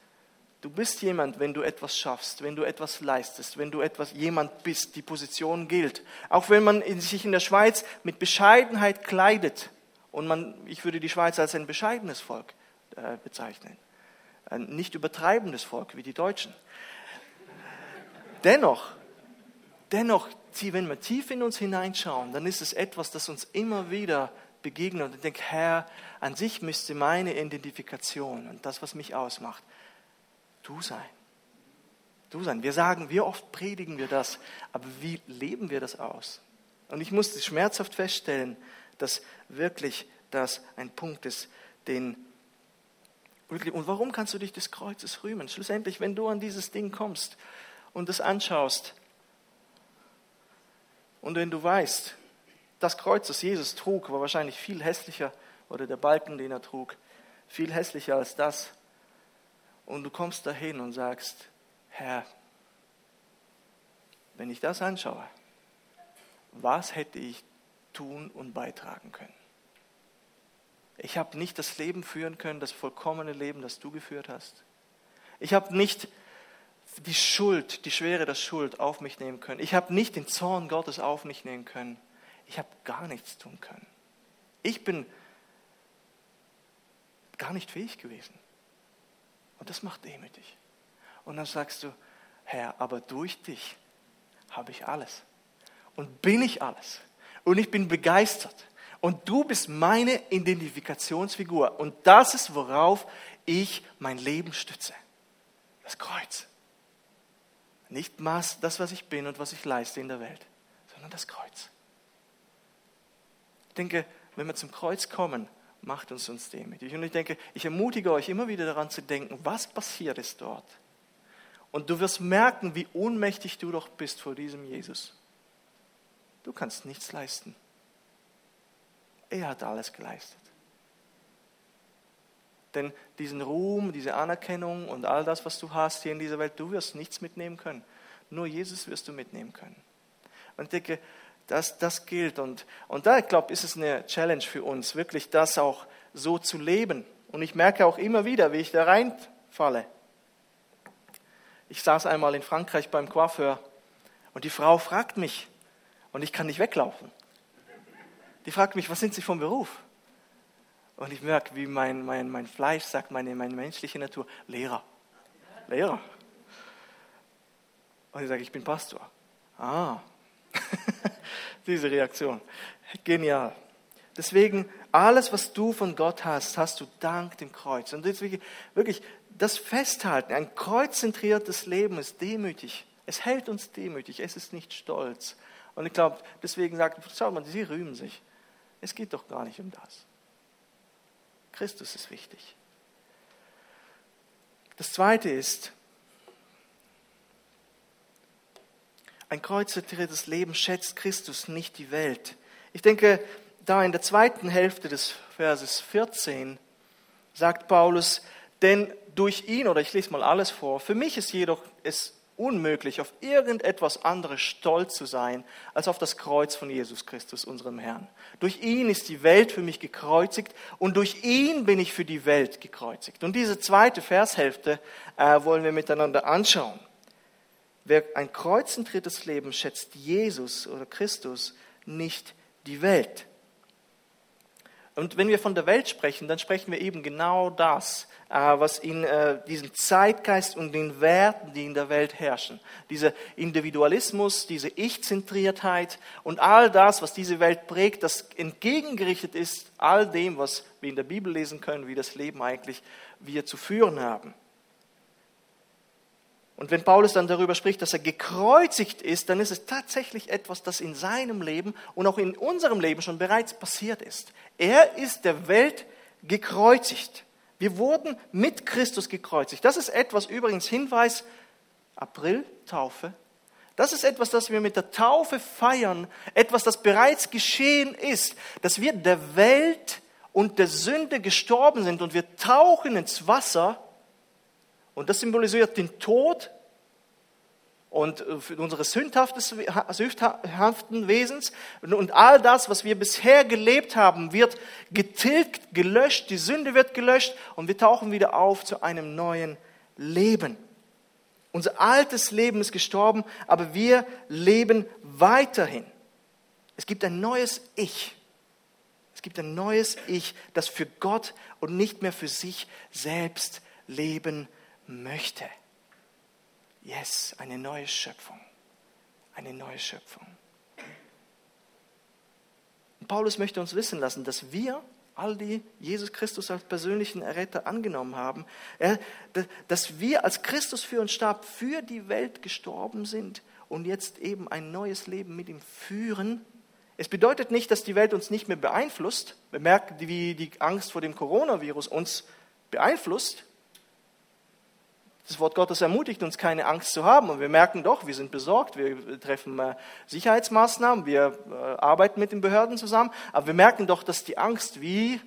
S1: du bist jemand, wenn du etwas schaffst, wenn du etwas leistest, wenn du etwas jemand bist. Die Position gilt. Auch wenn man sich in der Schweiz mit Bescheidenheit kleidet. Und man, ich würde die Schweiz als ein bescheidenes Volk äh, bezeichnen. Ein nicht übertreibendes Volk wie die Deutschen. Dennoch, dennoch, wenn wir tief in uns hineinschauen, dann ist es etwas, das uns immer wieder begegnet. Und ich denke, Herr, an sich müsste meine Identifikation und das, was mich ausmacht, du sein. Du sein. Wir sagen, wie oft predigen wir das, aber wie leben wir das aus? Und ich musste schmerzhaft feststellen, dass wirklich das ein Punkt ist, den und warum kannst du dich des Kreuzes rühmen? Schlussendlich, wenn du an dieses Ding kommst und es anschaust und wenn du weißt, das Kreuz, das Jesus trug, war wahrscheinlich viel hässlicher, oder der Balken, den er trug, viel hässlicher als das. Und du kommst dahin und sagst, Herr, wenn ich das anschaue, was hätte ich tun und beitragen können? Ich habe nicht das Leben führen können, das vollkommene Leben, das du geführt hast. Ich habe nicht die Schuld, die Schwere der Schuld auf mich nehmen können. Ich habe nicht den Zorn Gottes auf mich nehmen können. Ich habe gar nichts tun können. Ich bin gar nicht fähig gewesen. Und das macht demütig. Und dann sagst du, Herr, aber durch dich habe ich alles. Und bin ich alles. Und ich bin begeistert. Und du bist meine Identifikationsfigur. Und das ist, worauf ich mein Leben stütze. Das Kreuz. Nicht Maß, das, was ich bin und was ich leiste in der Welt, sondern das Kreuz. Ich denke, wenn wir zum Kreuz kommen, macht uns uns demütig. Und ich denke, ich ermutige euch immer wieder daran zu denken, was passiert ist dort. Und du wirst merken, wie ohnmächtig du doch bist vor diesem Jesus. Du kannst nichts leisten. Er hat alles geleistet. Denn diesen Ruhm, diese Anerkennung und all das, was du hast hier in dieser Welt, du wirst nichts mitnehmen können. Nur Jesus wirst du mitnehmen können. Und ich denke, das, das gilt. Und, und da, ich glaube, ist es eine Challenge für uns, wirklich das auch so zu leben. Und ich merke auch immer wieder, wie ich da reinfalle. Ich saß einmal in Frankreich beim Coiffeur und die Frau fragt mich, und ich kann nicht weglaufen. Die fragt mich, was sind Sie vom Beruf? Und ich merke, wie mein, mein, mein Fleisch sagt, meine, meine menschliche Natur, Lehrer. Lehrer. Und ich sage, ich bin Pastor. Ah, diese Reaktion. Genial. Deswegen, alles, was du von Gott hast, hast du dank dem Kreuz. Und deswegen, wirklich, das Festhalten, ein kreuzzentriertes Leben ist demütig. Es hält uns demütig, es ist nicht stolz. Und ich glaube, deswegen sagt, schau mal, sie rühmen sich. Es geht doch gar nicht um das. Christus ist wichtig. Das Zweite ist, ein kreuzzentriertes Leben schätzt Christus nicht die Welt. Ich denke, da in der zweiten Hälfte des Verses 14 sagt Paulus, denn durch ihn, oder ich lese mal alles vor, für mich ist jedoch es unmöglich, auf irgendetwas anderes stolz zu sein, als auf das Kreuz von Jesus Christus, unserem Herrn. Durch ihn ist die Welt für mich gekreuzigt und durch ihn bin ich für die Welt gekreuzigt. Und diese zweite Vershälfte äh, wollen wir miteinander anschauen. Wer ein kreuzentrittes Leben schätzt Jesus oder Christus nicht die Welt. Und wenn wir von der Welt sprechen, dann sprechen wir eben genau das, äh, was in äh, diesem Zeitgeist und den Werten, die in der Welt herrschen. Dieser Individualismus, diese Ich-Zentriertheit und all das, was diese Welt prägt, das entgegengerichtet ist all dem, was wir in der Bibel lesen können, wie das Leben eigentlich wir zu führen haben. Und wenn Paulus dann darüber spricht, dass er gekreuzigt ist, dann ist es tatsächlich etwas, das in seinem Leben und auch in unserem Leben schon bereits passiert ist. Er ist der Welt gekreuzigt. Wir wurden mit Christus gekreuzigt. Das ist etwas übrigens Hinweis, April, Taufe, Das ist etwas, das wir mit der Taufe feiern, etwas, das bereits geschehen ist, dass wir der Welt und der Sünde gestorben sind und wir tauchen ins Wasser und das symbolisiert den Tod und äh, unseres sündhaften Wesens und all das, was wir bisher gelebt haben, wird getilgt, gelöscht, die Sünde wird gelöscht und wir tauchen wieder auf zu einem neuen Leben. Unser altes Leben ist gestorben, aber wir leben weiterhin. Es gibt ein neues Ich. Es gibt ein neues Ich, das für Gott und nicht mehr für sich selbst leben möchte. Yes, eine neue Schöpfung. Eine neue Schöpfung. Und Paulus möchte uns wissen lassen, dass wir, all die Jesus Christus als persönlichen Erretter angenommen haben, dass wir als Christus für uns starb, für die Welt gestorben sind und jetzt eben ein neues Leben mit ihm führen. Es bedeutet nicht, dass die Welt uns nicht mehr beeinflusst. Wir merken, wie die Angst vor dem Coronavirus uns beeinflusst. Das Wort Gottes ermutigt uns, keine Angst zu haben. Und wir merken doch, wir sind besorgt, wir treffen äh, Sicherheitsmaßnahmen, wir äh, arbeiten mit den Behörden zusammen. Aber wir merken doch, dass die Angst wie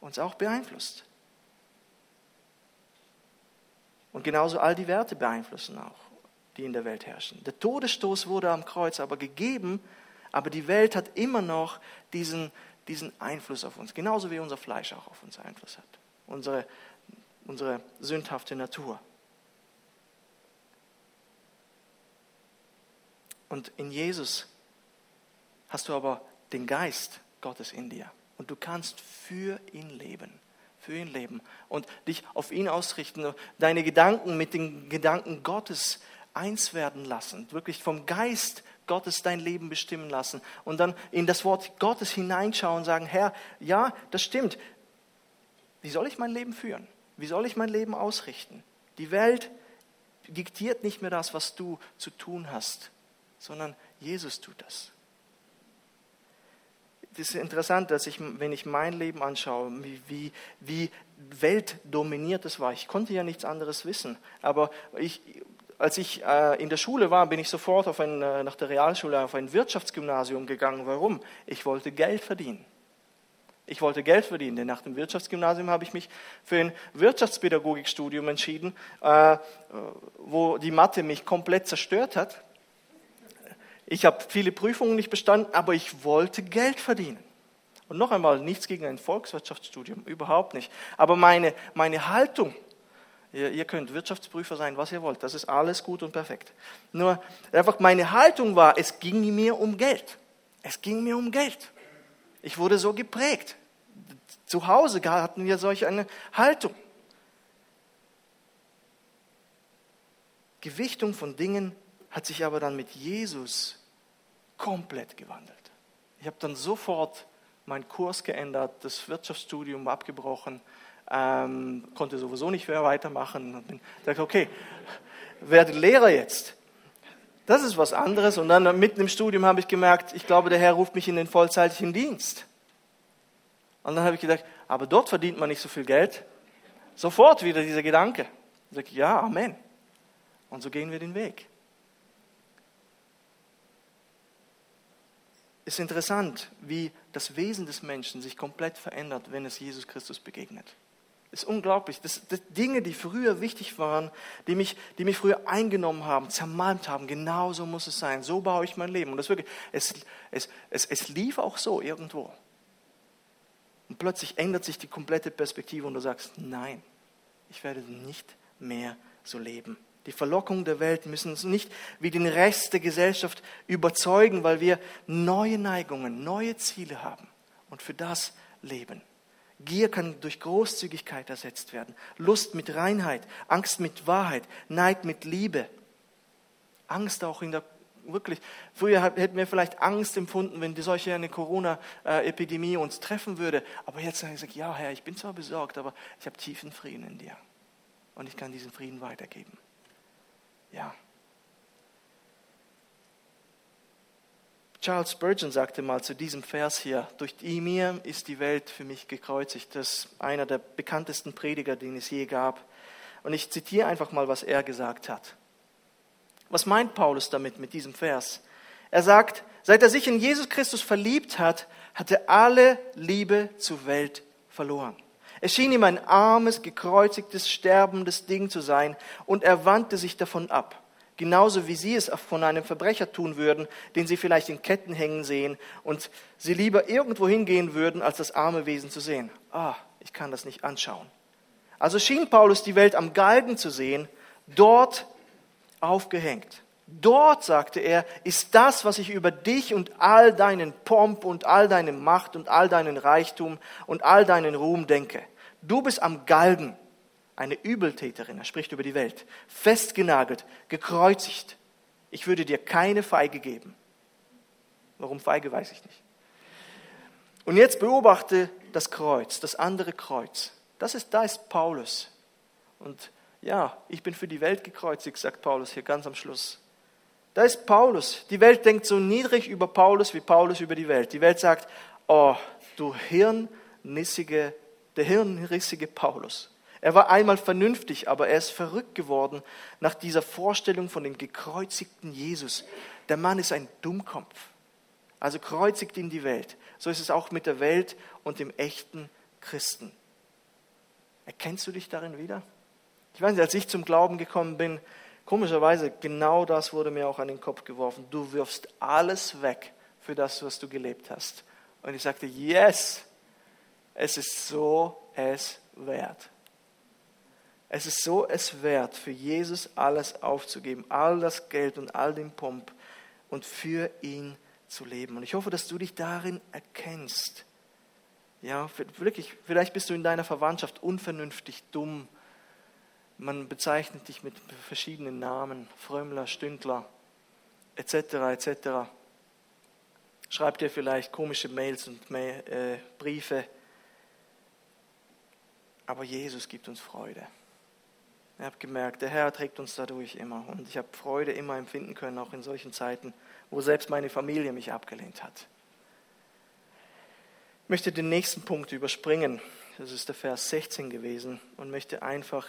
S1: uns auch beeinflusst. Und genauso all die Werte beeinflussen auch, die in der Welt herrschen. Der Todesstoß wurde am Kreuz aber gegeben, aber die Welt hat immer noch diesen, diesen Einfluss auf uns, genauso wie unser Fleisch auch auf uns Einfluss hat. Unsere, unsere sündhafte Natur. Und in Jesus hast du aber den Geist Gottes in dir. Und du kannst für ihn leben. Für ihn leben. Und dich auf ihn ausrichten. Deine Gedanken mit den Gedanken Gottes eins werden lassen. Wirklich vom Geist Gottes dein Leben bestimmen lassen. Und dann in das Wort Gottes hineinschauen und sagen, Herr, ja, das stimmt. Wie soll ich mein Leben führen? Wie soll ich mein Leben ausrichten? Die Welt diktiert nicht mehr das, was du zu tun hast sondern Jesus tut das. Es ist interessant, dass ich, wenn ich mein Leben anschaue, wie, wie, weltdominiert es war. Ich konnte ja nichts anderes wissen. Aber ich, als ich äh, in der Schule war, bin ich sofort auf ein, äh, nach der Realschule auf ein Wirtschaftsgymnasium gegangen. Warum? Ich wollte Geld verdienen. Ich wollte Geld verdienen, denn nach dem Wirtschaftsgymnasium habe ich mich für ein Wirtschaftspädagogikstudium entschieden, äh, wo die Mathe mich komplett zerstört hat. Ich habe viele Prüfungen nicht bestanden, aber ich wollte Geld verdienen. Und noch einmal, nichts gegen ein Volkswirtschaftsstudium, überhaupt nicht. Aber meine, meine Haltung, ihr, ihr könnt Wirtschaftsprüfer sein, was ihr wollt, das ist alles gut und perfekt. Nur einfach meine Haltung war, es ging mir um Geld. Es ging mir um Geld. Ich wurde so geprägt. Zu Hause hatten wir solch eine Haltung. Gewichtung von Dingen hat sich aber dann mit Jesus komplett gewandelt. Ich habe dann sofort meinen Kurs geändert, das Wirtschaftsstudium abgebrochen, ähm, konnte sowieso nicht mehr weitermachen. Und dachte, okay, werde Lehrer jetzt. Das ist was anderes. Und dann mitten im Studium habe ich gemerkt, ich glaube, der Herr ruft mich in den vollzeitlichen Dienst. Und dann habe ich gedacht, aber dort verdient man nicht so viel Geld. Sofort wieder dieser Gedanke. Ich sage, ja, Amen. Und so gehen wir den Weg. Ist interessant, wie das Wesen des Menschen sich komplett verändert, wenn es Jesus Christus begegnet. Es ist unglaublich. Das, das Dinge, die früher wichtig waren, die mich, die mich früher eingenommen haben, zermalmt haben, genauso muss es sein. So baue ich mein Leben. Und das wirklich, es, es, es, es lief auch so irgendwo. Und plötzlich ändert sich die komplette Perspektive und du sagst, nein, ich werde nicht mehr so leben. Die Verlockung der Welt müssen uns nicht wie den Rest der Gesellschaft überzeugen, weil wir neue Neigungen, neue Ziele haben und für das leben. Gier kann durch Großzügigkeit ersetzt werden, Lust mit Reinheit, Angst mit Wahrheit, Neid mit Liebe. Angst auch in der wirklich, früher hätten wir vielleicht Angst empfunden, wenn die solche eine Corona-Epidemie uns treffen würde. Aber jetzt sage ich, ja Herr, ich bin zwar besorgt, aber ich habe tiefen Frieden in dir. Und ich kann diesen Frieden weitergeben. Ja. Charles Spurgeon sagte mal zu diesem Vers hier, durch mir ist die Welt für mich gekreuzigt. Das ist einer der bekanntesten Prediger, den es je gab. Und ich zitiere einfach mal, was er gesagt hat. Was meint Paulus damit, mit diesem Vers? Er sagt, seit er sich in Jesus Christus verliebt hat, hat er alle Liebe zur Welt verloren. Es schien ihm ein armes, gekreuzigtes, sterbendes Ding zu sein, und er wandte sich davon ab. Genauso wie sie es von einem Verbrecher tun würden, den sie vielleicht in Ketten hängen sehen und sie lieber irgendwo hingehen würden, als das arme Wesen zu sehen. Ah, ich kann das nicht anschauen. Also schien Paulus die Welt am Galgen zu sehen, dort aufgehängt. Dort, sagte er, ist das, was ich über dich und all deinen Pomp und all deine Macht und all deinen Reichtum und all deinen Ruhm denke. Du bist am Galgen, eine Übeltäterin, er spricht über die Welt, festgenagelt, gekreuzigt. Ich würde dir keine Feige geben. Warum Feige, weiß ich nicht. Und jetzt beobachte das Kreuz, das andere Kreuz. Das ist, da ist Paulus. Und ja, ich bin für die Welt gekreuzigt, sagt Paulus hier ganz am Schluss. Da ist Paulus. Die Welt denkt so niedrig über Paulus wie Paulus über die Welt. Die Welt sagt, oh, du hirnnissige, der hirnrissige Paulus. Er war einmal vernünftig, aber er ist verrückt geworden nach dieser Vorstellung von dem gekreuzigten Jesus. Der Mann ist ein Dummkopf. Also kreuzigt ihn die Welt. So ist es auch mit der Welt und dem echten Christen. Erkennst du dich darin wieder? Ich weiß nicht, als ich zum Glauben gekommen bin, Komischerweise, genau das wurde mir auch an den Kopf geworfen. Du wirfst alles weg für das, was du gelebt hast. Und ich sagte, yes, es ist so es wert. Es ist so es wert, für Jesus alles aufzugeben, all das Geld und all den Pomp und für ihn zu leben. Und ich hoffe, dass du dich darin erkennst. Ja, wirklich, vielleicht bist du in deiner Verwandtschaft unvernünftig, dumm, man bezeichnet dich mit verschiedenen Namen, Frömmler, Stündler, etc., etc. Schreibt dir vielleicht komische Mails und äh, Briefe. Aber Jesus gibt uns Freude. Ich habe gemerkt, der Herr trägt uns dadurch immer. Und ich habe Freude immer empfinden können, auch in solchen Zeiten, wo selbst meine Familie mich abgelehnt hat. Ich möchte den nächsten Punkt überspringen. Das ist der Vers 16 gewesen und möchte einfach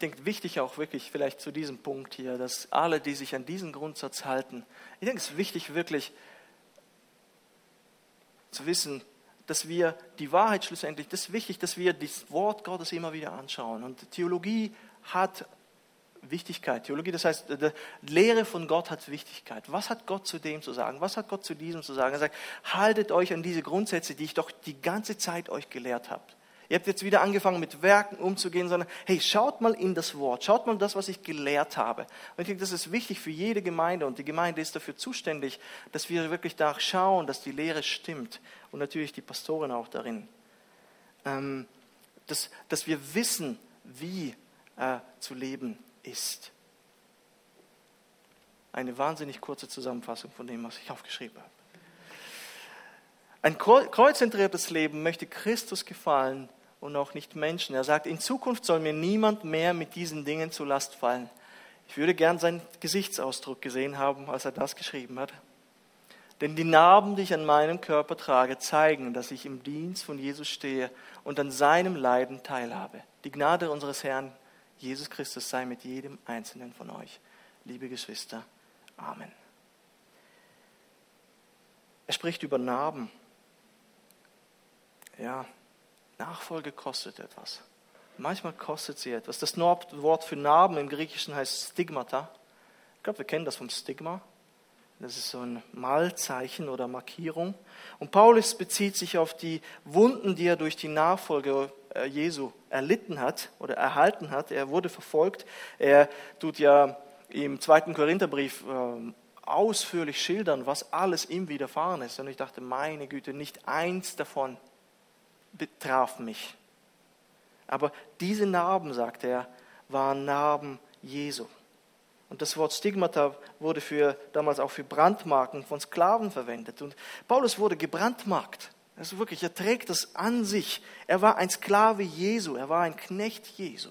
S1: denke, wichtig auch wirklich vielleicht zu diesem Punkt hier, dass alle, die sich an diesen Grundsatz halten, ich denke, es ist wichtig wirklich zu wissen, dass wir die Wahrheit schlussendlich, das ist wichtig, dass wir das Wort Gottes immer wieder anschauen. Und Theologie hat Wichtigkeit. Theologie, das heißt, die Lehre von Gott hat Wichtigkeit. Was hat Gott zu dem zu sagen? Was hat Gott zu diesem zu sagen? Er sagt, haltet euch an diese Grundsätze, die ich doch die ganze Zeit euch gelehrt habe. Ihr habt jetzt wieder angefangen, mit Werken umzugehen, sondern hey, schaut mal in das Wort, schaut mal das, was ich gelehrt habe. Und ich denke, das ist wichtig für jede Gemeinde und die Gemeinde ist dafür zuständig, dass wir wirklich da schauen, dass die Lehre stimmt und natürlich die Pastoren auch darin. Ähm, dass, dass wir wissen, wie äh, zu leben ist. Eine wahnsinnig kurze Zusammenfassung von dem, was ich aufgeschrieben habe. Ein kreuzzentriertes Leben möchte Christus gefallen und auch nicht Menschen. Er sagt, in Zukunft soll mir niemand mehr mit diesen Dingen zu Last fallen. Ich würde gern seinen Gesichtsausdruck gesehen haben, als er das geschrieben hat. Denn die Narben, die ich an meinem Körper trage, zeigen, dass ich im Dienst von Jesus stehe und an seinem Leiden teilhabe. Die Gnade unseres Herrn Jesus Christus sei mit jedem einzelnen von euch. Liebe Geschwister, Amen. Er spricht über Narben. Ja, Nachfolge kostet etwas. Manchmal kostet sie etwas. Das Wort für Narben im Griechischen heißt Stigmata. Ich glaube, wir kennen das vom Stigma. Das ist so ein Malzeichen oder Markierung. Und Paulus bezieht sich auf die Wunden, die er durch die Nachfolge äh, Jesu erlitten hat oder erhalten hat. Er wurde verfolgt. Er tut ja im zweiten Korintherbrief ähm, ausführlich schildern, was alles ihm widerfahren ist. Und ich dachte, meine Güte, nicht eins davon betraf mich. Aber diese Narben, sagt er, waren Narben Jesu. Und das Wort Stigmata wurde für, damals auch für Brandmarken von Sklaven verwendet. Und Paulus wurde gebrandmarkt. Also wirklich, er trägt das an sich. Er war ein Sklave Jesu, er war ein Knecht Jesu.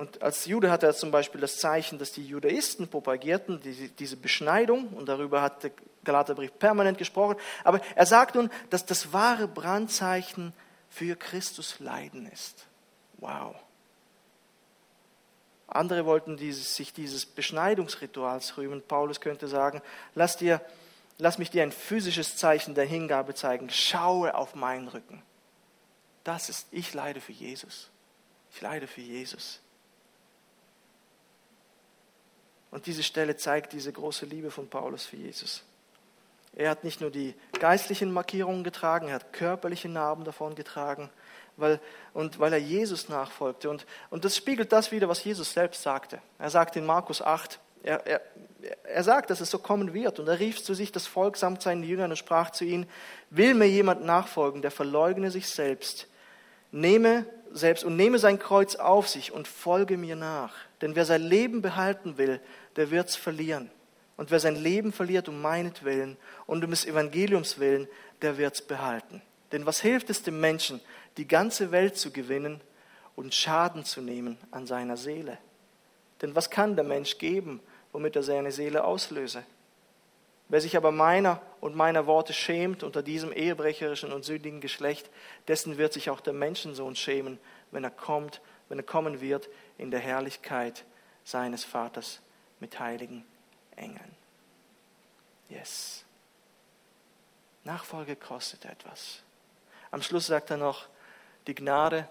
S1: Und als Jude hatte er zum Beispiel das Zeichen, dass die Judaisten propagierten, diese Beschneidung, und darüber hat der Galaterbrief permanent gesprochen. Aber er sagt nun, dass das wahre Brandzeichen für Christus leiden ist. Wow. Andere wollten dieses, sich dieses Beschneidungsrituals rühmen. Paulus könnte sagen, lass, dir, lass mich dir ein physisches Zeichen der Hingabe zeigen. Schaue auf meinen Rücken. Das ist, ich leide für Jesus. Ich leide für Jesus. Und diese Stelle zeigt diese große Liebe von Paulus für Jesus. Er hat nicht nur die geistlichen Markierungen getragen, er hat körperliche Narben davon getragen, weil, und weil er Jesus nachfolgte. Und, und das spiegelt das wieder, was Jesus selbst sagte. Er sagt in Markus 8, er, er, er sagt, dass es so kommen wird. Und er rief zu sich das Volk samt seinen Jüngern und sprach zu ihnen, will mir jemand nachfolgen, der verleugne sich selbst, nehme selbst und nehme sein Kreuz auf sich und folge mir nach. Denn wer sein Leben behalten will, der wird's verlieren. Und wer sein Leben verliert um meinetwillen und um des Evangeliums willen, der wird's behalten. Denn was hilft es dem Menschen, die ganze Welt zu gewinnen und Schaden zu nehmen an seiner Seele? Denn was kann der Mensch geben, womit er seine Seele auslöse? Wer sich aber meiner und meiner Worte schämt unter diesem ehebrecherischen und sündigen Geschlecht, dessen wird sich auch der Menschensohn schämen, wenn er kommt, wenn er kommen wird in der Herrlichkeit seines Vaters mit heiligen Engeln. Yes. Nachfolge kostet etwas. Am Schluss sagt er noch, die Gnade,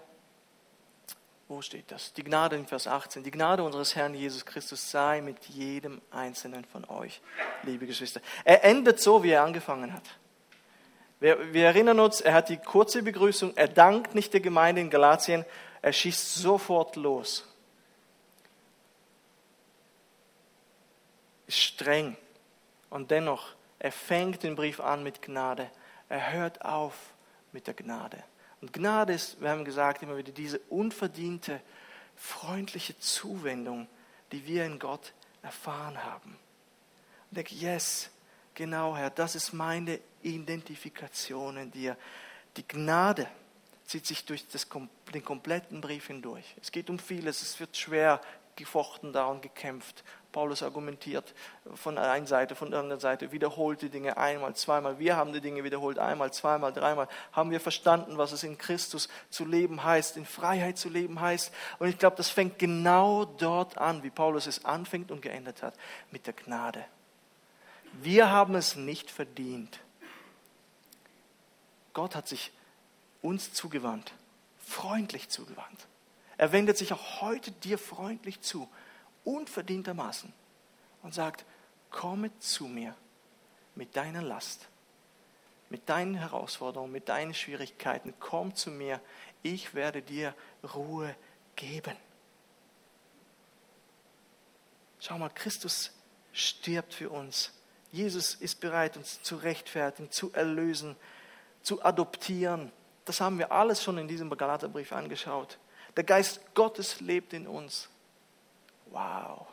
S1: wo steht das? Die Gnade in Vers 18, die Gnade unseres Herrn Jesus Christus sei mit jedem einzelnen von euch, liebe Geschwister. Er endet so, wie er angefangen hat. Wir, wir erinnern uns, er hat die kurze Begrüßung, er dankt nicht der Gemeinde in Galatien, er schießt sofort los. Streng und dennoch, er fängt den Brief an mit Gnade. Er hört auf mit der Gnade. Und Gnade ist, wir haben gesagt, immer wieder diese unverdiente, freundliche Zuwendung, die wir in Gott erfahren haben. Und denke, yes, genau, Herr, das ist meine Identifikation in dir. Die Gnade zieht sich durch das, den kompletten Brief hindurch. Es geht um vieles, es wird schwer gefochten da und gekämpft. Paulus argumentiert von der einen Seite, von der anderen Seite, wiederholt die Dinge einmal, zweimal. Wir haben die Dinge wiederholt einmal, zweimal, dreimal. Haben wir verstanden, was es in Christus zu leben heißt, in Freiheit zu leben heißt. Und ich glaube, das fängt genau dort an, wie Paulus es anfängt und geendet hat, mit der Gnade. Wir haben es nicht verdient. Gott hat sich uns zugewandt, freundlich zugewandt. Er wendet sich auch heute dir freundlich zu, unverdientermaßen, und sagt, komme zu mir mit deiner Last, mit deinen Herausforderungen, mit deinen Schwierigkeiten, komm zu mir, ich werde dir Ruhe geben. Schau mal, Christus stirbt für uns. Jesus ist bereit, uns zu rechtfertigen, zu erlösen, zu adoptieren. Das haben wir alles schon in diesem Galaterbrief angeschaut. Der Geist Gottes lebt in uns. Wow.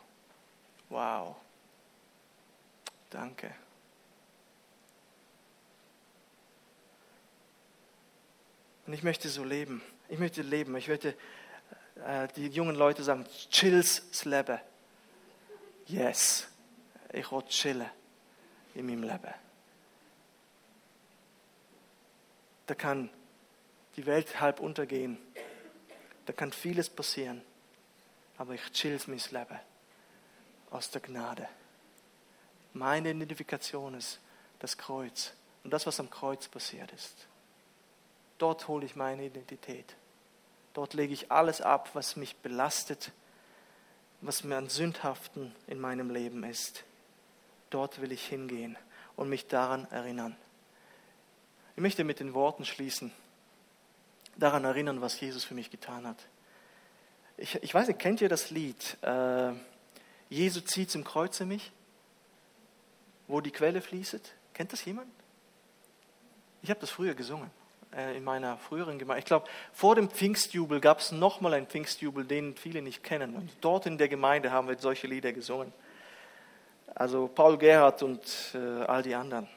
S1: Wow. Danke. Und ich möchte so leben. Ich möchte leben. Ich möchte äh, die jungen Leute sagen, chills Leben. Yes. Ich will chillen in meinem Leben. Da kann die Welt halb untergehen. Da kann vieles passieren. Aber ich chill mein Leben aus der Gnade. Meine Identifikation ist das Kreuz und das, was am Kreuz passiert ist. Dort hole ich meine Identität. Dort lege ich alles ab, was mich belastet, was mir an Sündhaften in meinem Leben ist. Dort will ich hingehen und mich daran erinnern. Ich möchte mit den Worten schließen, daran erinnern, was Jesus für mich getan hat. Ich, ich weiß nicht, kennt ihr das Lied? Äh, Jesu zieht zum Kreuze mich, wo die Quelle fließt? Kennt das jemand? Ich habe das früher gesungen äh, in meiner früheren Gemeinde. Ich glaube, vor dem Pfingstjubel gab es nochmal einen Pfingstjubel, den viele nicht kennen. Und dort in der Gemeinde haben wir solche Lieder gesungen. Also Paul Gerhardt und äh, all die anderen.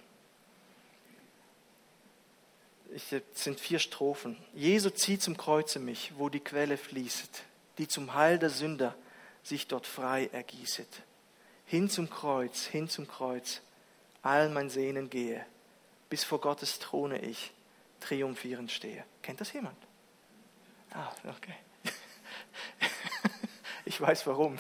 S1: Es sind vier Strophen. Jesu zieht zum Kreuze mich, wo die Quelle fließt, die zum Heil der Sünder sich dort frei ergießet. Hin zum Kreuz, hin zum Kreuz, all mein Sehnen gehe, bis vor Gottes Throne ich triumphierend stehe. Kennt das jemand? Ah, okay. Ich weiß warum.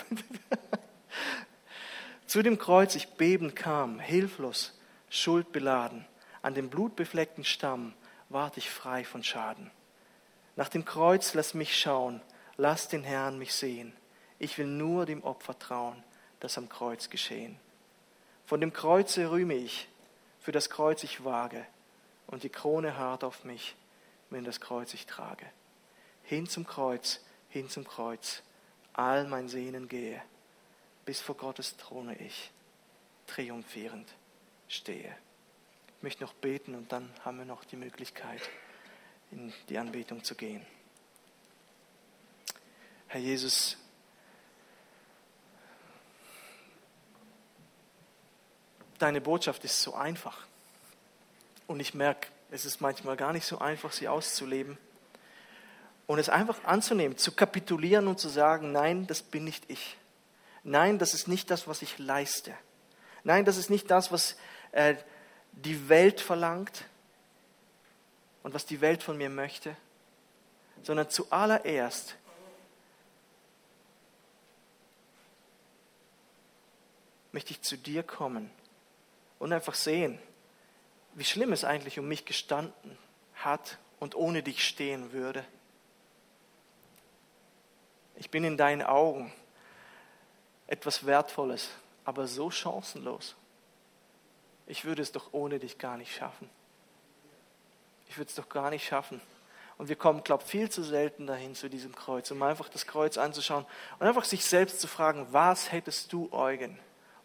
S1: Zu dem Kreuz ich bebend kam, hilflos, schuldbeladen. An dem blutbefleckten Stamm ward ich frei von Schaden. Nach dem Kreuz lass mich schauen, lass den Herrn mich sehen. Ich will nur dem Opfer trauen, das am Kreuz geschehen. Von dem Kreuze rühme ich, für das Kreuz ich wage, und die Krone hart auf mich, wenn das Kreuz ich trage. Hin zum Kreuz, hin zum Kreuz, all mein Sehnen gehe, bis vor Gottes Throne ich triumphierend stehe. Ich möchte noch beten und dann haben wir noch die Möglichkeit, in die Anbetung zu gehen. Herr Jesus, deine Botschaft ist so einfach. Und ich merke, es ist manchmal gar nicht so einfach, sie auszuleben. Und es einfach anzunehmen, zu kapitulieren und zu sagen, nein, das bin nicht ich. Nein, das ist nicht das, was ich leiste. Nein, das ist nicht das, was äh, die Welt verlangt und was die Welt von mir möchte, sondern zuallererst möchte ich zu dir kommen und einfach sehen, wie schlimm es eigentlich um mich gestanden hat und ohne dich stehen würde. Ich bin in deinen Augen etwas Wertvolles, aber so chancenlos. Ich würde es doch ohne dich gar nicht schaffen. Ich würde es doch gar nicht schaffen. Und wir kommen, glaube ich, viel zu selten dahin zu diesem Kreuz, um einfach das Kreuz anzuschauen und einfach sich selbst zu fragen, was hättest du, Eugen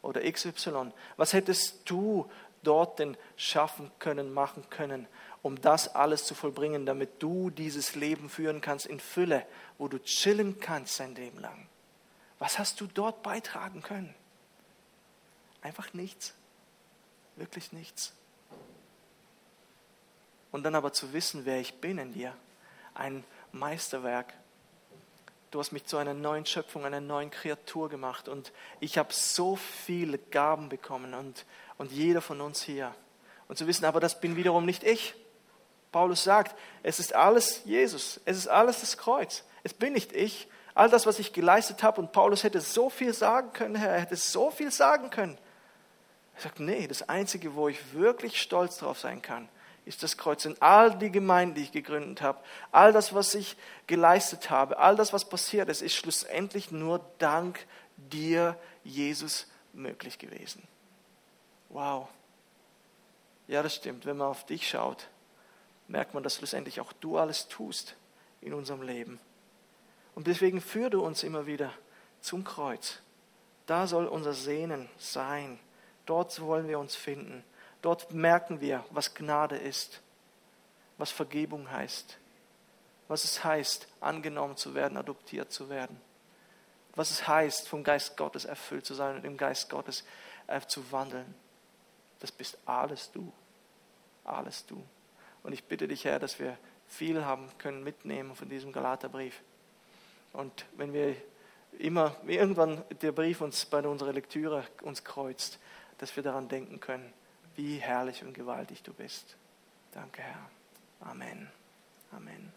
S1: oder XY, was hättest du dort denn schaffen können, machen können, um das alles zu vollbringen, damit du dieses Leben führen kannst in Fülle, wo du chillen kannst sein Leben lang. Was hast du dort beitragen können? Einfach nichts. Wirklich nichts. Und dann aber zu wissen, wer ich bin in dir. Ein Meisterwerk. Du hast mich zu einer neuen Schöpfung, einer neuen Kreatur gemacht. Und ich habe so viele Gaben bekommen und, und jeder von uns hier. Und zu wissen, aber das bin wiederum nicht ich. Paulus sagt, es ist alles Jesus, es ist alles das Kreuz. Es bin nicht ich. All das, was ich geleistet habe, und Paulus hätte so viel sagen können, Herr, er hätte so viel sagen können. Er sagt, nee, das Einzige, wo ich wirklich stolz drauf sein kann, ist das Kreuz. Und all die Gemeinden, die ich gegründet habe, all das, was ich geleistet habe, all das, was passiert ist, ist schlussendlich nur dank dir, Jesus, möglich gewesen. Wow. Ja, das stimmt. Wenn man auf dich schaut, merkt man, dass schlussendlich auch du alles tust in unserem Leben. Und deswegen führ du uns immer wieder zum Kreuz. Da soll unser Sehnen sein. Dort wollen wir uns finden. Dort merken wir, was Gnade ist, was Vergebung heißt, was es heißt, angenommen zu werden, adoptiert zu werden, was es heißt, vom Geist Gottes erfüllt zu sein und im Geist Gottes äh, zu wandeln. Das bist alles du, alles du. Und ich bitte dich, Herr, dass wir viel haben können mitnehmen von diesem Galaterbrief. Und wenn wir immer, irgendwann der Brief uns bei unserer Lektüre uns kreuzt, dass wir daran denken können, wie herrlich und gewaltig du bist. Danke, Herr. Amen. Amen.